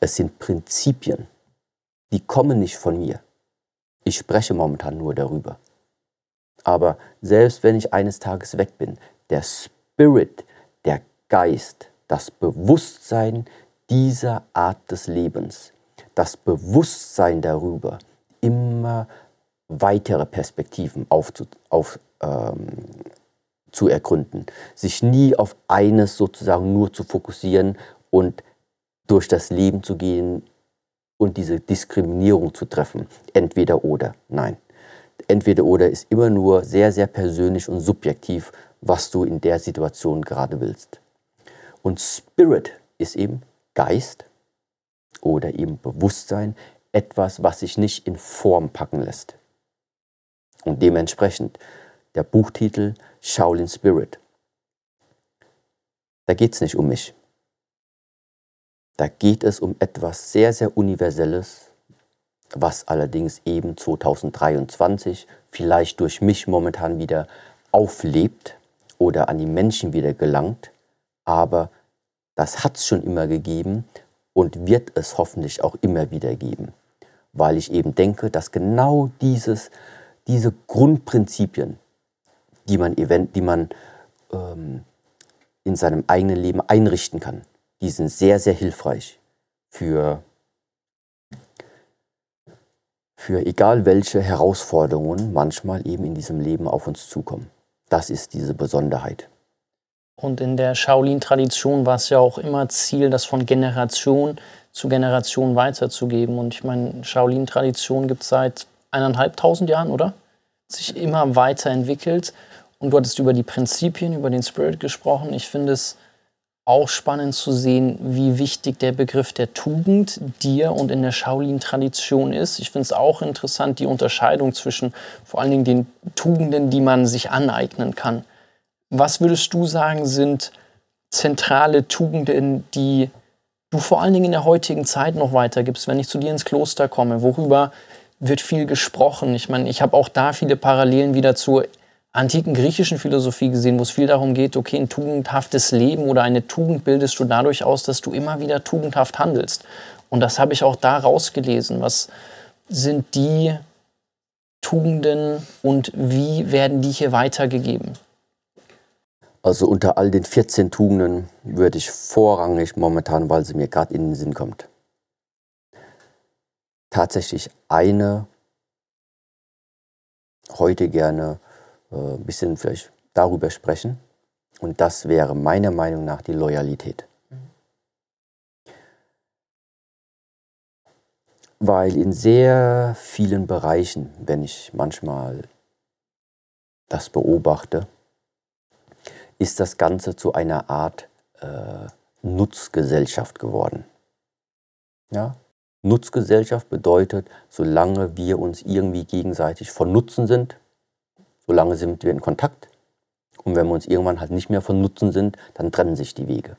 Es sind Prinzipien, die kommen nicht von mir. Ich spreche momentan nur darüber. Aber selbst wenn ich eines Tages weg bin, der Spirit, der Geist, das Bewusstsein dieser Art des Lebens, das Bewusstsein darüber, immer weitere Perspektiven aufzu, auf, ähm, zu ergründen, sich nie auf eines sozusagen nur zu fokussieren und durch das Leben zu gehen und diese Diskriminierung zu treffen, entweder oder, nein. Entweder oder ist immer nur sehr, sehr persönlich und subjektiv, was du in der Situation gerade willst. Und Spirit ist eben Geist oder eben Bewusstsein, etwas, was sich nicht in Form packen lässt. Und dementsprechend der Buchtitel Shaolin Spirit. Da geht es nicht um mich. Da geht es um etwas sehr, sehr Universelles, was allerdings eben 2023 vielleicht durch mich momentan wieder auflebt oder an die Menschen wieder gelangt aber das hat es schon immer gegeben und wird es hoffentlich auch immer wieder geben. weil ich eben denke, dass genau dieses, diese Grundprinzipien, die man, event, die man ähm, in seinem eigenen Leben einrichten kann, die sind sehr, sehr hilfreich für, für egal welche Herausforderungen manchmal eben in diesem Leben auf uns zukommen. Das ist diese Besonderheit. Und in der Shaolin-Tradition war es ja auch immer Ziel, das von Generation zu Generation weiterzugeben. Und ich meine, Shaolin-Tradition gibt es seit eineinhalbtausend Jahren, oder? Sich immer weiterentwickelt. Und du hattest über die Prinzipien, über den Spirit gesprochen. Ich finde es auch spannend zu sehen, wie wichtig der Begriff der Tugend dir und in der Shaolin-Tradition ist. Ich finde es auch interessant, die Unterscheidung zwischen vor allen Dingen den Tugenden, die man sich aneignen kann. Was würdest du sagen, sind zentrale Tugenden, die du vor allen Dingen in der heutigen Zeit noch weitergibst, wenn ich zu dir ins Kloster komme? Worüber wird viel gesprochen? Ich meine, ich habe auch da viele Parallelen wieder zur antiken griechischen Philosophie gesehen, wo es viel darum geht, okay, ein tugendhaftes Leben oder eine Tugend bildest du dadurch aus, dass du immer wieder tugendhaft handelst. Und das habe ich auch da rausgelesen. Was sind die Tugenden und wie werden die hier weitergegeben? Also unter all den 14 Tugenden würde ich vorrangig momentan, weil sie mir gerade in den Sinn kommt, tatsächlich eine heute gerne äh, ein bisschen vielleicht darüber sprechen. Und das wäre meiner Meinung nach die Loyalität. Weil in sehr vielen Bereichen, wenn ich manchmal das beobachte, ist das Ganze zu einer Art äh, Nutzgesellschaft geworden. Ja? Nutzgesellschaft bedeutet, solange wir uns irgendwie gegenseitig von Nutzen sind, solange sind wir in Kontakt. Und wenn wir uns irgendwann halt nicht mehr von Nutzen sind, dann trennen sich die Wege.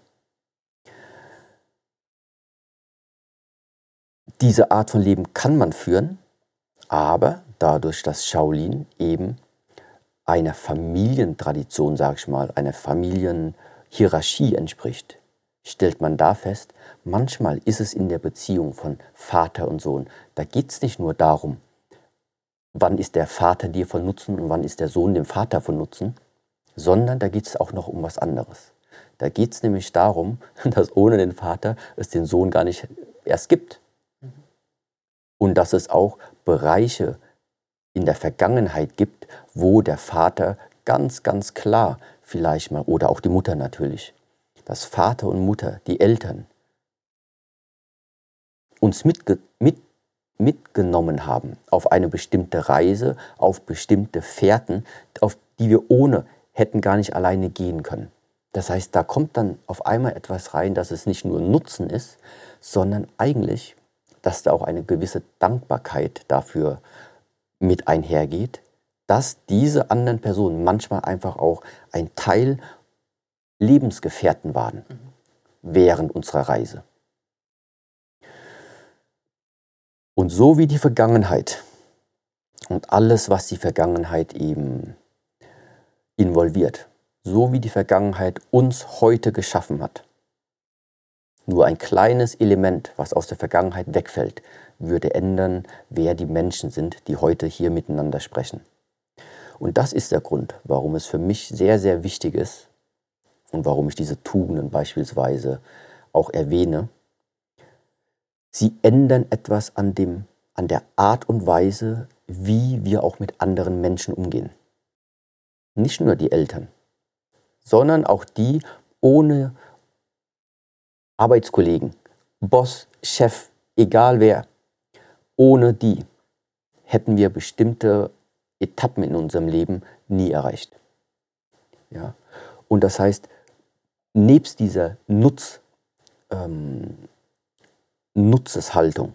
Diese Art von Leben kann man führen, aber dadurch, dass Shaolin eben einer Familientradition, sage ich mal, einer Familienhierarchie entspricht, stellt man da fest, manchmal ist es in der Beziehung von Vater und Sohn, da geht es nicht nur darum, wann ist der Vater dir von Nutzen und wann ist der Sohn dem Vater von Nutzen, sondern da geht es auch noch um was anderes. Da geht es nämlich darum, dass ohne den Vater es den Sohn gar nicht erst gibt. Und dass es auch Bereiche in der Vergangenheit gibt, wo der Vater ganz, ganz klar vielleicht mal, oder auch die Mutter natürlich, dass Vater und Mutter, die Eltern, uns mitge mit mitgenommen haben auf eine bestimmte Reise, auf bestimmte Fährten, auf die wir ohne hätten gar nicht alleine gehen können. Das heißt, da kommt dann auf einmal etwas rein, dass es nicht nur Nutzen ist, sondern eigentlich, dass da auch eine gewisse Dankbarkeit dafür mit einhergeht, dass diese anderen Personen manchmal einfach auch ein Teil Lebensgefährten waren während unserer Reise. Und so wie die Vergangenheit und alles, was die Vergangenheit eben involviert, so wie die Vergangenheit uns heute geschaffen hat, nur ein kleines Element, was aus der Vergangenheit wegfällt, würde ändern, wer die Menschen sind, die heute hier miteinander sprechen. Und das ist der Grund, warum es für mich sehr, sehr wichtig ist und warum ich diese Tugenden beispielsweise auch erwähne, Sie ändern etwas an, dem, an der Art und Weise, wie wir auch mit anderen Menschen umgehen. Nicht nur die Eltern, sondern auch die ohne Arbeitskollegen, Boss, Chef, egal wer. Ohne die hätten wir bestimmte Etappen in unserem Leben nie erreicht. Ja? Und das heißt, nebst dieser Nutz, ähm, Nutzeshaltung.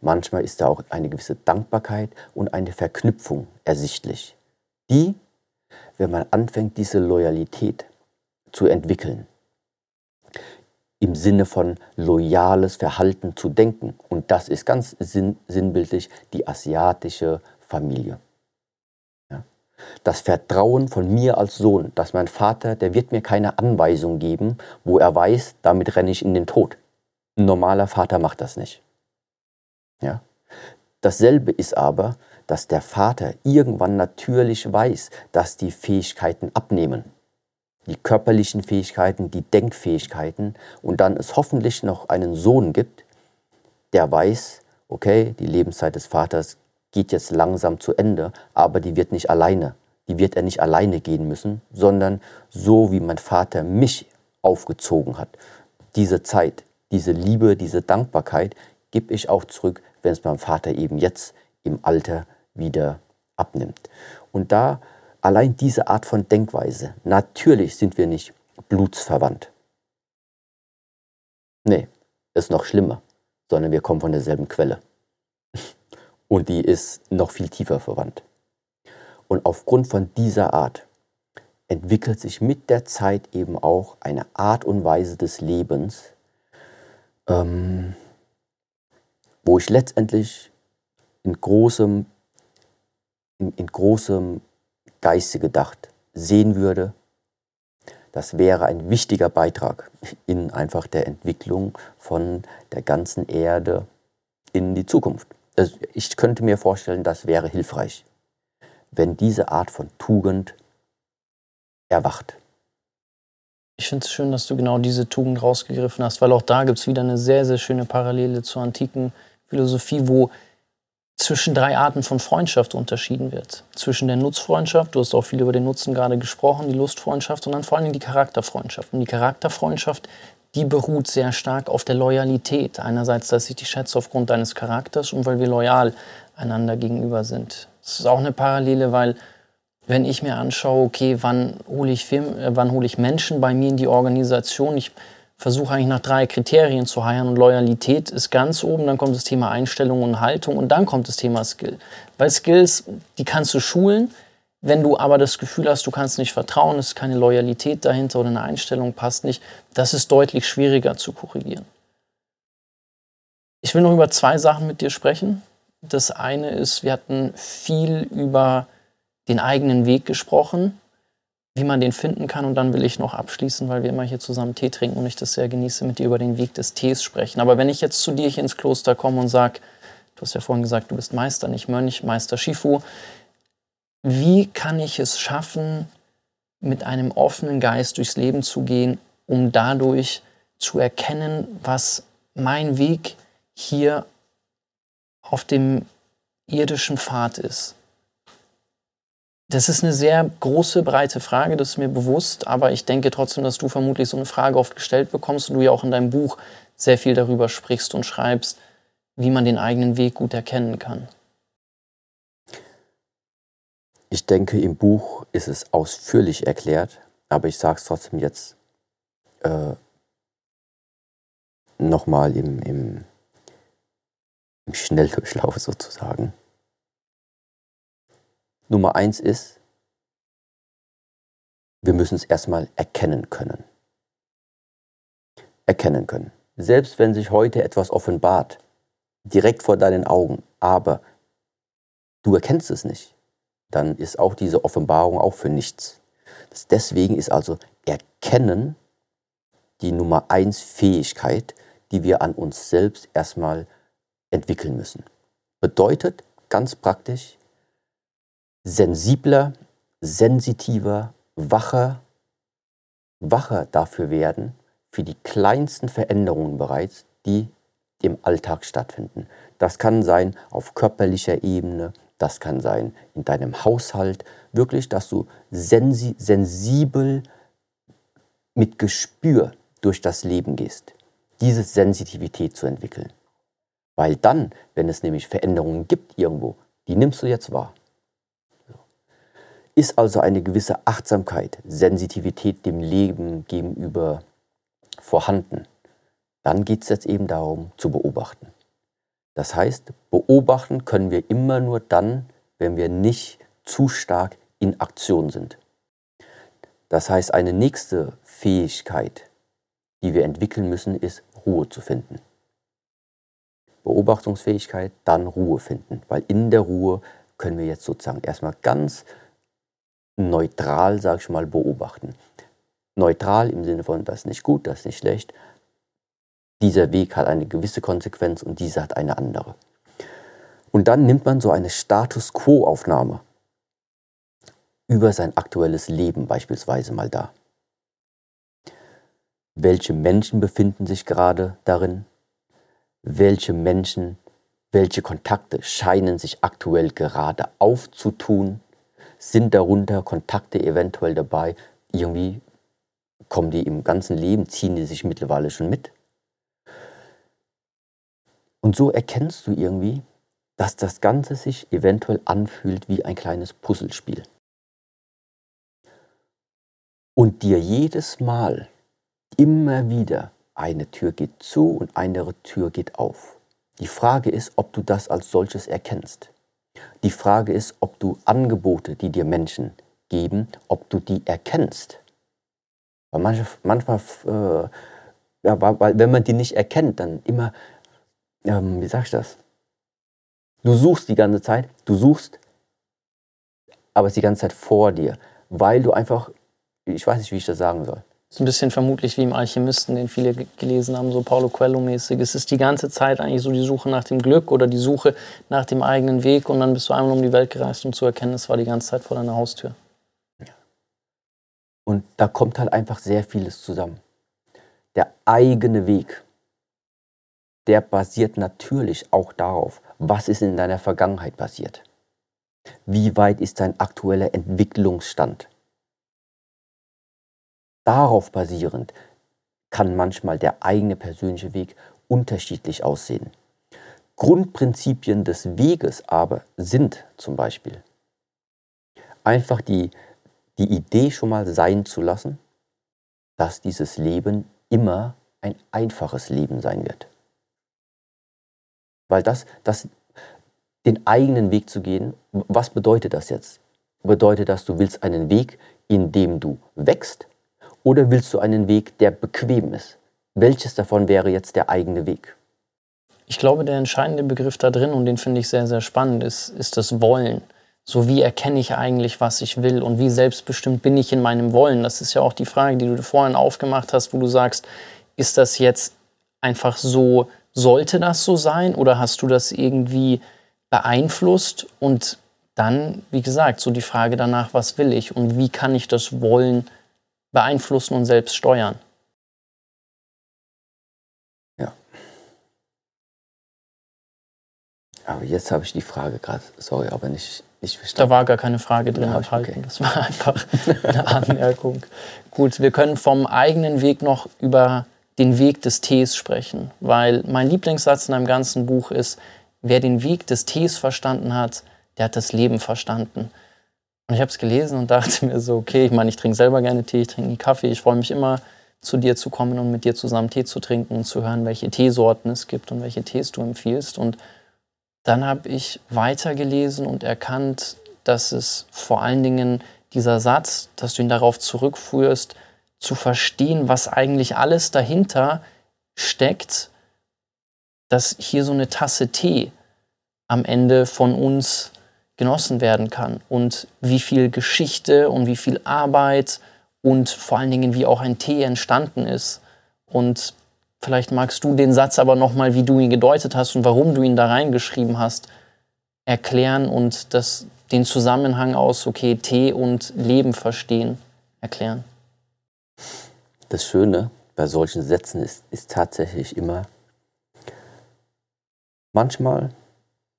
Manchmal ist da auch eine gewisse Dankbarkeit und eine Verknüpfung ersichtlich, die, wenn man anfängt, diese Loyalität zu entwickeln, im Sinne von loyales Verhalten zu denken. Und das ist ganz sinn sinnbildlich die asiatische Familie. Ja. Das Vertrauen von mir als Sohn, dass mein Vater, der wird mir keine Anweisung geben, wo er weiß, damit renne ich in den Tod. Ein normaler Vater macht das nicht. Ja? Dasselbe ist aber, dass der Vater irgendwann natürlich weiß, dass die Fähigkeiten abnehmen. Die körperlichen Fähigkeiten, die Denkfähigkeiten und dann es hoffentlich noch einen Sohn gibt, der weiß, okay, die Lebenszeit des Vaters geht jetzt langsam zu Ende, aber die wird nicht alleine, die wird er nicht alleine gehen müssen, sondern so wie mein Vater mich aufgezogen hat. Diese Zeit, diese Liebe, diese Dankbarkeit gebe ich auch zurück, wenn es meinem Vater eben jetzt im Alter wieder abnimmt. Und da allein diese Art von Denkweise, natürlich sind wir nicht blutsverwandt. Nee, ist noch schlimmer, sondern wir kommen von derselben Quelle. Und die ist noch viel tiefer verwandt. Und aufgrund von dieser Art entwickelt sich mit der Zeit eben auch eine Art und Weise des Lebens, ähm, wo ich letztendlich in großem in, in großem Geiste gedacht sehen würde, das wäre ein wichtiger Beitrag in einfach der Entwicklung von der ganzen Erde in die Zukunft. Also ich könnte mir vorstellen, das wäre hilfreich, wenn diese Art von Tugend erwacht. Ich finde es schön, dass du genau diese Tugend rausgegriffen hast, weil auch da gibt es wieder eine sehr, sehr schöne Parallele zur antiken Philosophie, wo zwischen drei Arten von Freundschaft unterschieden wird. Zwischen der Nutzfreundschaft, du hast auch viel über den Nutzen gerade gesprochen, die Lustfreundschaft und dann vor allem die Charakterfreundschaft. Und die Charakterfreundschaft, die beruht sehr stark auf der Loyalität. Einerseits, dass ich dich schätze aufgrund deines Charakters und weil wir loyal einander gegenüber sind. Das ist auch eine Parallele, weil wenn ich mir anschaue, okay, wann hole ich, Firmen, äh, wann hole ich Menschen bei mir in die Organisation, ich versuche eigentlich nach drei Kriterien zu heiern und Loyalität ist ganz oben, dann kommt das Thema Einstellung und Haltung und dann kommt das Thema Skill. Weil Skills, die kannst du schulen, wenn du aber das Gefühl hast, du kannst nicht vertrauen, es ist keine Loyalität dahinter oder eine Einstellung passt nicht, das ist deutlich schwieriger zu korrigieren. Ich will noch über zwei Sachen mit dir sprechen. Das eine ist, wir hatten viel über den eigenen Weg gesprochen wie man den finden kann. Und dann will ich noch abschließen, weil wir immer hier zusammen Tee trinken und ich das sehr genieße, mit dir über den Weg des Tees sprechen. Aber wenn ich jetzt zu dir hier ins Kloster komme und sage, du hast ja vorhin gesagt, du bist Meister, nicht Mönch, Meister Shifu, wie kann ich es schaffen, mit einem offenen Geist durchs Leben zu gehen, um dadurch zu erkennen, was mein Weg hier auf dem irdischen Pfad ist? Das ist eine sehr große, breite Frage, das ist mir bewusst, aber ich denke trotzdem, dass du vermutlich so eine Frage oft gestellt bekommst und du ja auch in deinem Buch sehr viel darüber sprichst und schreibst, wie man den eigenen Weg gut erkennen kann. Ich denke, im Buch ist es ausführlich erklärt, aber ich sage es trotzdem jetzt äh, nochmal im, im, im Schnelldurchlauf sozusagen. Nummer eins ist, wir müssen es erstmal erkennen können. Erkennen können. Selbst wenn sich heute etwas offenbart, direkt vor deinen Augen, aber du erkennst es nicht, dann ist auch diese Offenbarung auch für nichts. deswegen ist also Erkennen die Nummer eins Fähigkeit, die wir an uns selbst erstmal entwickeln müssen. Bedeutet ganz praktisch, sensibler, sensitiver, wacher, wacher dafür werden, für die kleinsten Veränderungen bereits, die im Alltag stattfinden. Das kann sein auf körperlicher Ebene, das kann sein in deinem Haushalt, wirklich, dass du sensi sensibel mit Gespür durch das Leben gehst, diese Sensitivität zu entwickeln. Weil dann, wenn es nämlich Veränderungen gibt irgendwo, die nimmst du jetzt wahr. Ist also eine gewisse Achtsamkeit, Sensitivität dem Leben gegenüber vorhanden, dann geht es jetzt eben darum zu beobachten. Das heißt, beobachten können wir immer nur dann, wenn wir nicht zu stark in Aktion sind. Das heißt, eine nächste Fähigkeit, die wir entwickeln müssen, ist Ruhe zu finden. Beobachtungsfähigkeit, dann Ruhe finden, weil in der Ruhe können wir jetzt sozusagen erstmal ganz neutral, sag ich mal, beobachten. Neutral im Sinne von, das ist nicht gut, das ist nicht schlecht. Dieser Weg hat eine gewisse Konsequenz und dieser hat eine andere. Und dann nimmt man so eine Status Quo-Aufnahme über sein aktuelles Leben beispielsweise mal da. Welche Menschen befinden sich gerade darin? Welche Menschen, welche Kontakte scheinen sich aktuell gerade aufzutun? Sind darunter Kontakte eventuell dabei? Irgendwie kommen die im ganzen Leben, ziehen die sich mittlerweile schon mit? Und so erkennst du irgendwie, dass das Ganze sich eventuell anfühlt wie ein kleines Puzzlespiel. Und dir jedes Mal immer wieder eine Tür geht zu und eine Tür geht auf. Die Frage ist, ob du das als solches erkennst. Die Frage ist, ob du Angebote, die dir Menschen geben, ob du die erkennst. Weil manchmal, manchmal äh, ja, weil, wenn man die nicht erkennt, dann immer, ähm, wie sag ich das? Du suchst die ganze Zeit, du suchst, aber es ist die ganze Zeit vor dir, weil du einfach, ich weiß nicht, wie ich das sagen soll. So ein bisschen vermutlich wie im Alchemisten, den viele gelesen haben, so Paulo Coelho-mäßig. Es ist die ganze Zeit eigentlich so die Suche nach dem Glück oder die Suche nach dem eigenen Weg und dann bist du einmal um die Welt gereist, um zu erkennen, es war die ganze Zeit vor deiner Haustür. Und da kommt halt einfach sehr vieles zusammen. Der eigene Weg, der basiert natürlich auch darauf, was ist in deiner Vergangenheit passiert. Wie weit ist dein aktueller Entwicklungsstand? Darauf basierend kann manchmal der eigene persönliche Weg unterschiedlich aussehen. Grundprinzipien des Weges aber sind zum Beispiel einfach die, die Idee schon mal sein zu lassen, dass dieses Leben immer ein einfaches Leben sein wird. Weil das, das, den eigenen Weg zu gehen, was bedeutet das jetzt? Bedeutet das, du willst einen Weg, in dem du wächst oder willst du einen Weg, der bequem ist? Welches davon wäre jetzt der eigene Weg? Ich glaube, der entscheidende Begriff da drin, und den finde ich sehr, sehr spannend, ist, ist das Wollen. So wie erkenne ich eigentlich, was ich will und wie selbstbestimmt bin ich in meinem Wollen? Das ist ja auch die Frage, die du vorhin aufgemacht hast, wo du sagst, ist das jetzt einfach so, sollte das so sein oder hast du das irgendwie beeinflusst? Und dann, wie gesagt, so die Frage danach, was will ich und wie kann ich das Wollen beeinflussen und selbst steuern. Ja. Aber jetzt habe ich die Frage gerade, sorry, aber nicht, nicht verstanden. Da war gar keine Frage drin ja, abhalten. Okay. Das war einfach eine Anmerkung. Gut, wir können vom eigenen Weg noch über den Weg des Tees sprechen, weil mein Lieblingssatz in einem ganzen Buch ist, wer den Weg des Tees verstanden hat, der hat das Leben verstanden. Und ich habe es gelesen und dachte mir so, okay, ich meine, ich trinke selber gerne Tee, ich trinke nie Kaffee. Ich freue mich immer, zu dir zu kommen und mit dir zusammen Tee zu trinken und zu hören, welche Teesorten es gibt und welche Tees du empfiehlst. Und dann habe ich weitergelesen und erkannt, dass es vor allen Dingen dieser Satz, dass du ihn darauf zurückführst, zu verstehen, was eigentlich alles dahinter steckt, dass hier so eine Tasse Tee am Ende von uns genossen werden kann und wie viel Geschichte und wie viel Arbeit und vor allen Dingen wie auch ein Tee entstanden ist. Und vielleicht magst du den Satz aber nochmal, wie du ihn gedeutet hast und warum du ihn da reingeschrieben hast, erklären und das, den Zusammenhang aus, okay, Tee und Leben verstehen, erklären. Das Schöne bei solchen Sätzen ist, ist tatsächlich immer, manchmal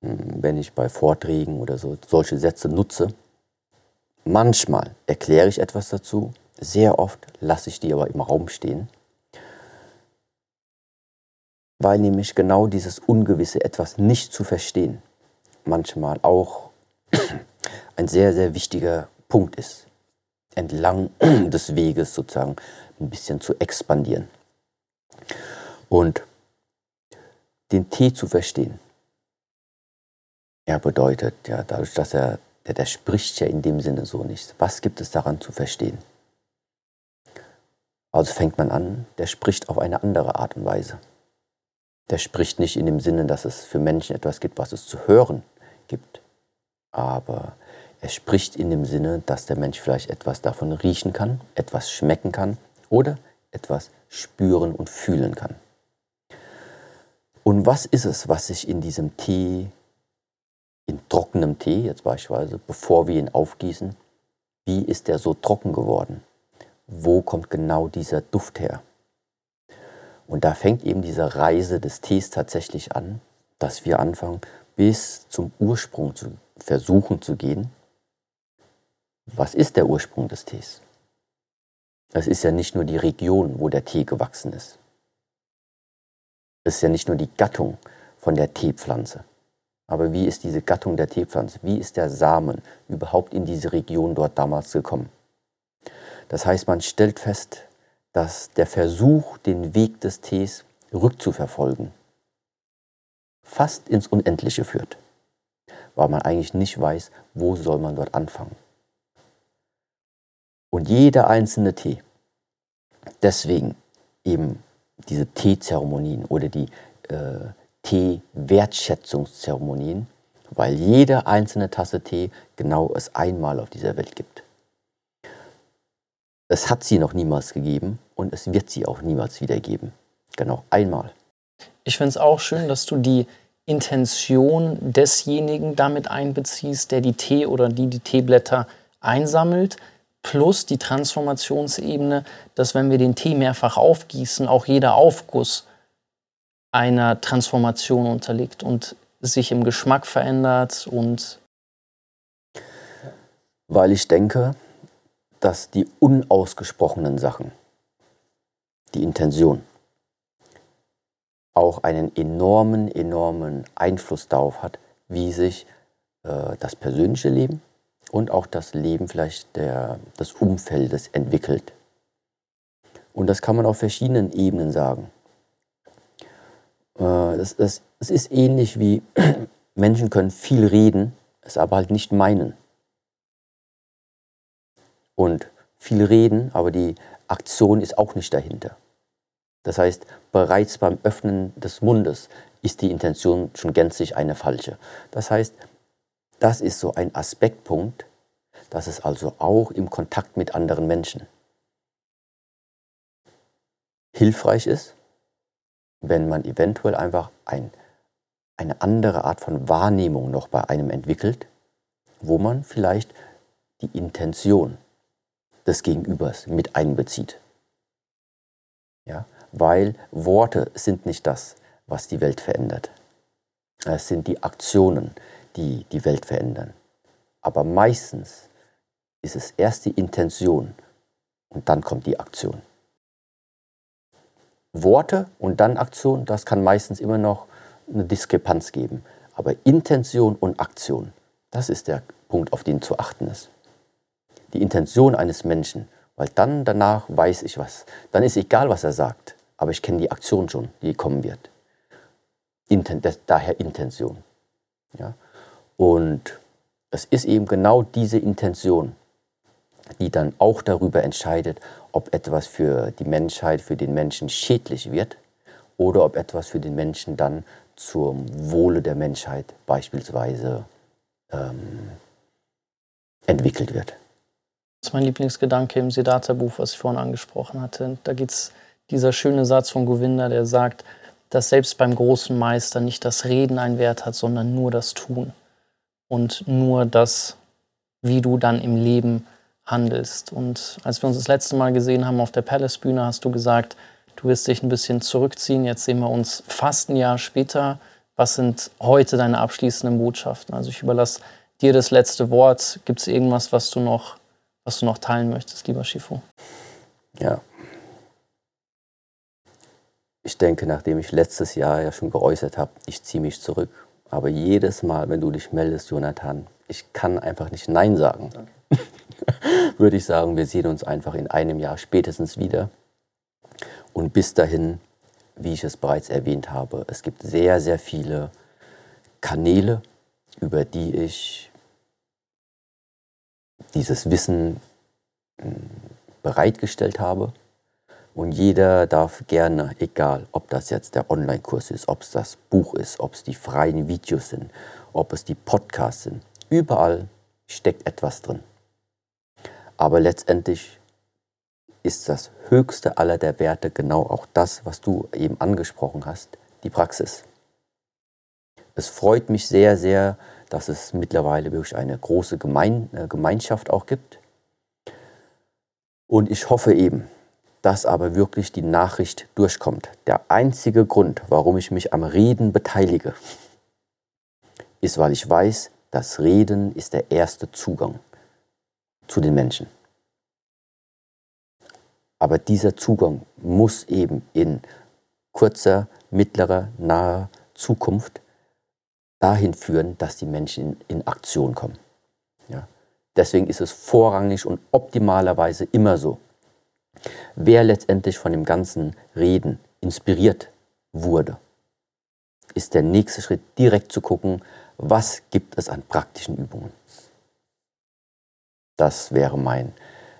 wenn ich bei Vorträgen oder so solche Sätze nutze. Manchmal erkläre ich etwas dazu, sehr oft lasse ich die aber im Raum stehen, weil nämlich genau dieses Ungewisse etwas nicht zu verstehen manchmal auch ein sehr, sehr wichtiger Punkt ist, entlang des Weges sozusagen ein bisschen zu expandieren. Und den Tee zu verstehen, er bedeutet, ja, dadurch, dass er, der, der spricht ja in dem Sinne so nicht. Was gibt es daran zu verstehen? Also fängt man an, der spricht auf eine andere Art und Weise. Der spricht nicht in dem Sinne, dass es für Menschen etwas gibt, was es zu hören gibt. Aber er spricht in dem Sinne, dass der Mensch vielleicht etwas davon riechen kann, etwas schmecken kann oder etwas spüren und fühlen kann. Und was ist es, was sich in diesem Tee in trockenem Tee, jetzt beispielsweise, bevor wir ihn aufgießen, wie ist der so trocken geworden? Wo kommt genau dieser Duft her? Und da fängt eben diese Reise des Tees tatsächlich an, dass wir anfangen, bis zum Ursprung zu versuchen zu gehen. Was ist der Ursprung des Tees? Das ist ja nicht nur die Region, wo der Tee gewachsen ist. Es ist ja nicht nur die Gattung von der Teepflanze. Aber wie ist diese Gattung der Teepflanze? Wie ist der Samen überhaupt in diese Region dort damals gekommen? Das heißt, man stellt fest, dass der Versuch, den Weg des Tees rückzuverfolgen, fast ins Unendliche führt, weil man eigentlich nicht weiß, wo soll man dort anfangen. Und jeder einzelne Tee, deswegen eben diese Teezeremonien oder die äh, Tee-Wertschätzungszeremonien, weil jede einzelne Tasse Tee genau es einmal auf dieser Welt gibt. Es hat sie noch niemals gegeben und es wird sie auch niemals wieder geben. Genau, einmal. Ich finde es auch schön, dass du die Intention desjenigen damit einbeziehst, der die Tee oder die die Teeblätter einsammelt, plus die Transformationsebene, dass wenn wir den Tee mehrfach aufgießen, auch jeder Aufguss einer Transformation unterliegt und sich im Geschmack verändert und weil ich denke, dass die unausgesprochenen Sachen, die Intention, auch einen enormen, enormen Einfluss darauf hat, wie sich äh, das persönliche Leben und auch das Leben vielleicht der, des Umfeldes entwickelt. Und das kann man auf verschiedenen Ebenen sagen. Äh, das, das, das ist ähnlich wie Menschen können viel reden, es aber halt nicht meinen. Und viel reden, aber die Aktion ist auch nicht dahinter. Das heißt, bereits beim Öffnen des Mundes ist die Intention schon gänzlich eine falsche. Das heißt, das ist so ein Aspektpunkt, dass es also auch im Kontakt mit anderen Menschen hilfreich ist, wenn man eventuell einfach ein, eine andere Art von Wahrnehmung noch bei einem entwickelt, wo man vielleicht die Intention des Gegenübers mit einbezieht. Ja? Weil Worte sind nicht das, was die Welt verändert. Es sind die Aktionen, die die Welt verändern. Aber meistens ist es erst die Intention und dann kommt die Aktion. Worte und dann Aktion, das kann meistens immer noch eine Diskrepanz geben. Aber Intention und Aktion, das ist der Punkt, auf den zu achten ist. Die Intention eines Menschen, weil dann danach weiß ich was. Dann ist egal, was er sagt, aber ich kenne die Aktion schon, die kommen wird. Inten daher Intention. Ja? Und es ist eben genau diese Intention, die dann auch darüber entscheidet, ob etwas für die Menschheit, für den Menschen schädlich wird oder ob etwas für den Menschen dann zum Wohle der Menschheit beispielsweise ähm, entwickelt wird. Das ist mein Lieblingsgedanke im Siddhartha-Buch, was ich vorhin angesprochen hatte. Da geht es dieser schöne Satz von Govinda, der sagt, dass selbst beim großen Meister nicht das Reden einen Wert hat, sondern nur das Tun. Und nur das, wie du dann im Leben handelst. Und als wir uns das letzte Mal gesehen haben auf der Palace-Bühne, hast du gesagt, du wirst dich ein bisschen zurückziehen. Jetzt sehen wir uns fast ein Jahr später. Was sind heute deine abschließenden Botschaften? Also ich überlasse dir das letzte Wort. Gibt es irgendwas, was du noch, was du noch teilen möchtest, lieber Shifu? Ja. Ich denke, nachdem ich letztes Jahr ja schon geäußert habe, ich ziehe mich zurück. Aber jedes Mal, wenn du dich meldest, Jonathan, ich kann einfach nicht Nein sagen. Okay. würde ich sagen, wir sehen uns einfach in einem Jahr spätestens wieder. Und bis dahin, wie ich es bereits erwähnt habe, es gibt sehr, sehr viele Kanäle, über die ich dieses Wissen hm, bereitgestellt habe. Und jeder darf gerne, egal ob das jetzt der Online-Kurs ist, ob es das Buch ist, ob es die freien Videos sind, ob es die Podcasts sind, überall steckt etwas drin. Aber letztendlich ist das höchste aller der Werte genau auch das, was du eben angesprochen hast, die Praxis. Es freut mich sehr, sehr, dass es mittlerweile wirklich eine große Gemein äh, Gemeinschaft auch gibt. Und ich hoffe eben, dass aber wirklich die Nachricht durchkommt. Der einzige Grund, warum ich mich am Reden beteilige, ist, weil ich weiß, das Reden ist der erste Zugang zu den Menschen. Aber dieser Zugang muss eben in kurzer, mittlerer, naher Zukunft dahin führen, dass die Menschen in, in Aktion kommen. Ja. Deswegen ist es vorrangig und optimalerweise immer so. Wer letztendlich von dem ganzen Reden inspiriert wurde, ist der nächste Schritt direkt zu gucken, was gibt es an praktischen Übungen. Das wäre mein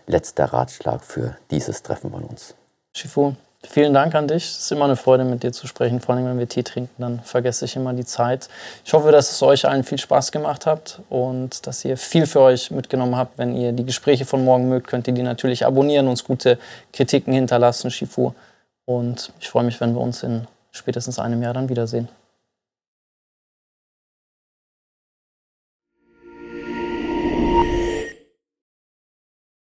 letzter Ratschlag für dieses Treffen von uns. Shifu, vielen Dank an dich. Es ist immer eine Freude, mit dir zu sprechen. Vor allem, wenn wir Tee trinken, dann vergesse ich immer die Zeit. Ich hoffe, dass es euch allen viel Spaß gemacht hat und dass ihr viel für euch mitgenommen habt. Wenn ihr die Gespräche von morgen mögt, könnt ihr die natürlich abonnieren, uns gute Kritiken hinterlassen, Shifu. Und ich freue mich, wenn wir uns in spätestens einem Jahr dann wiedersehen.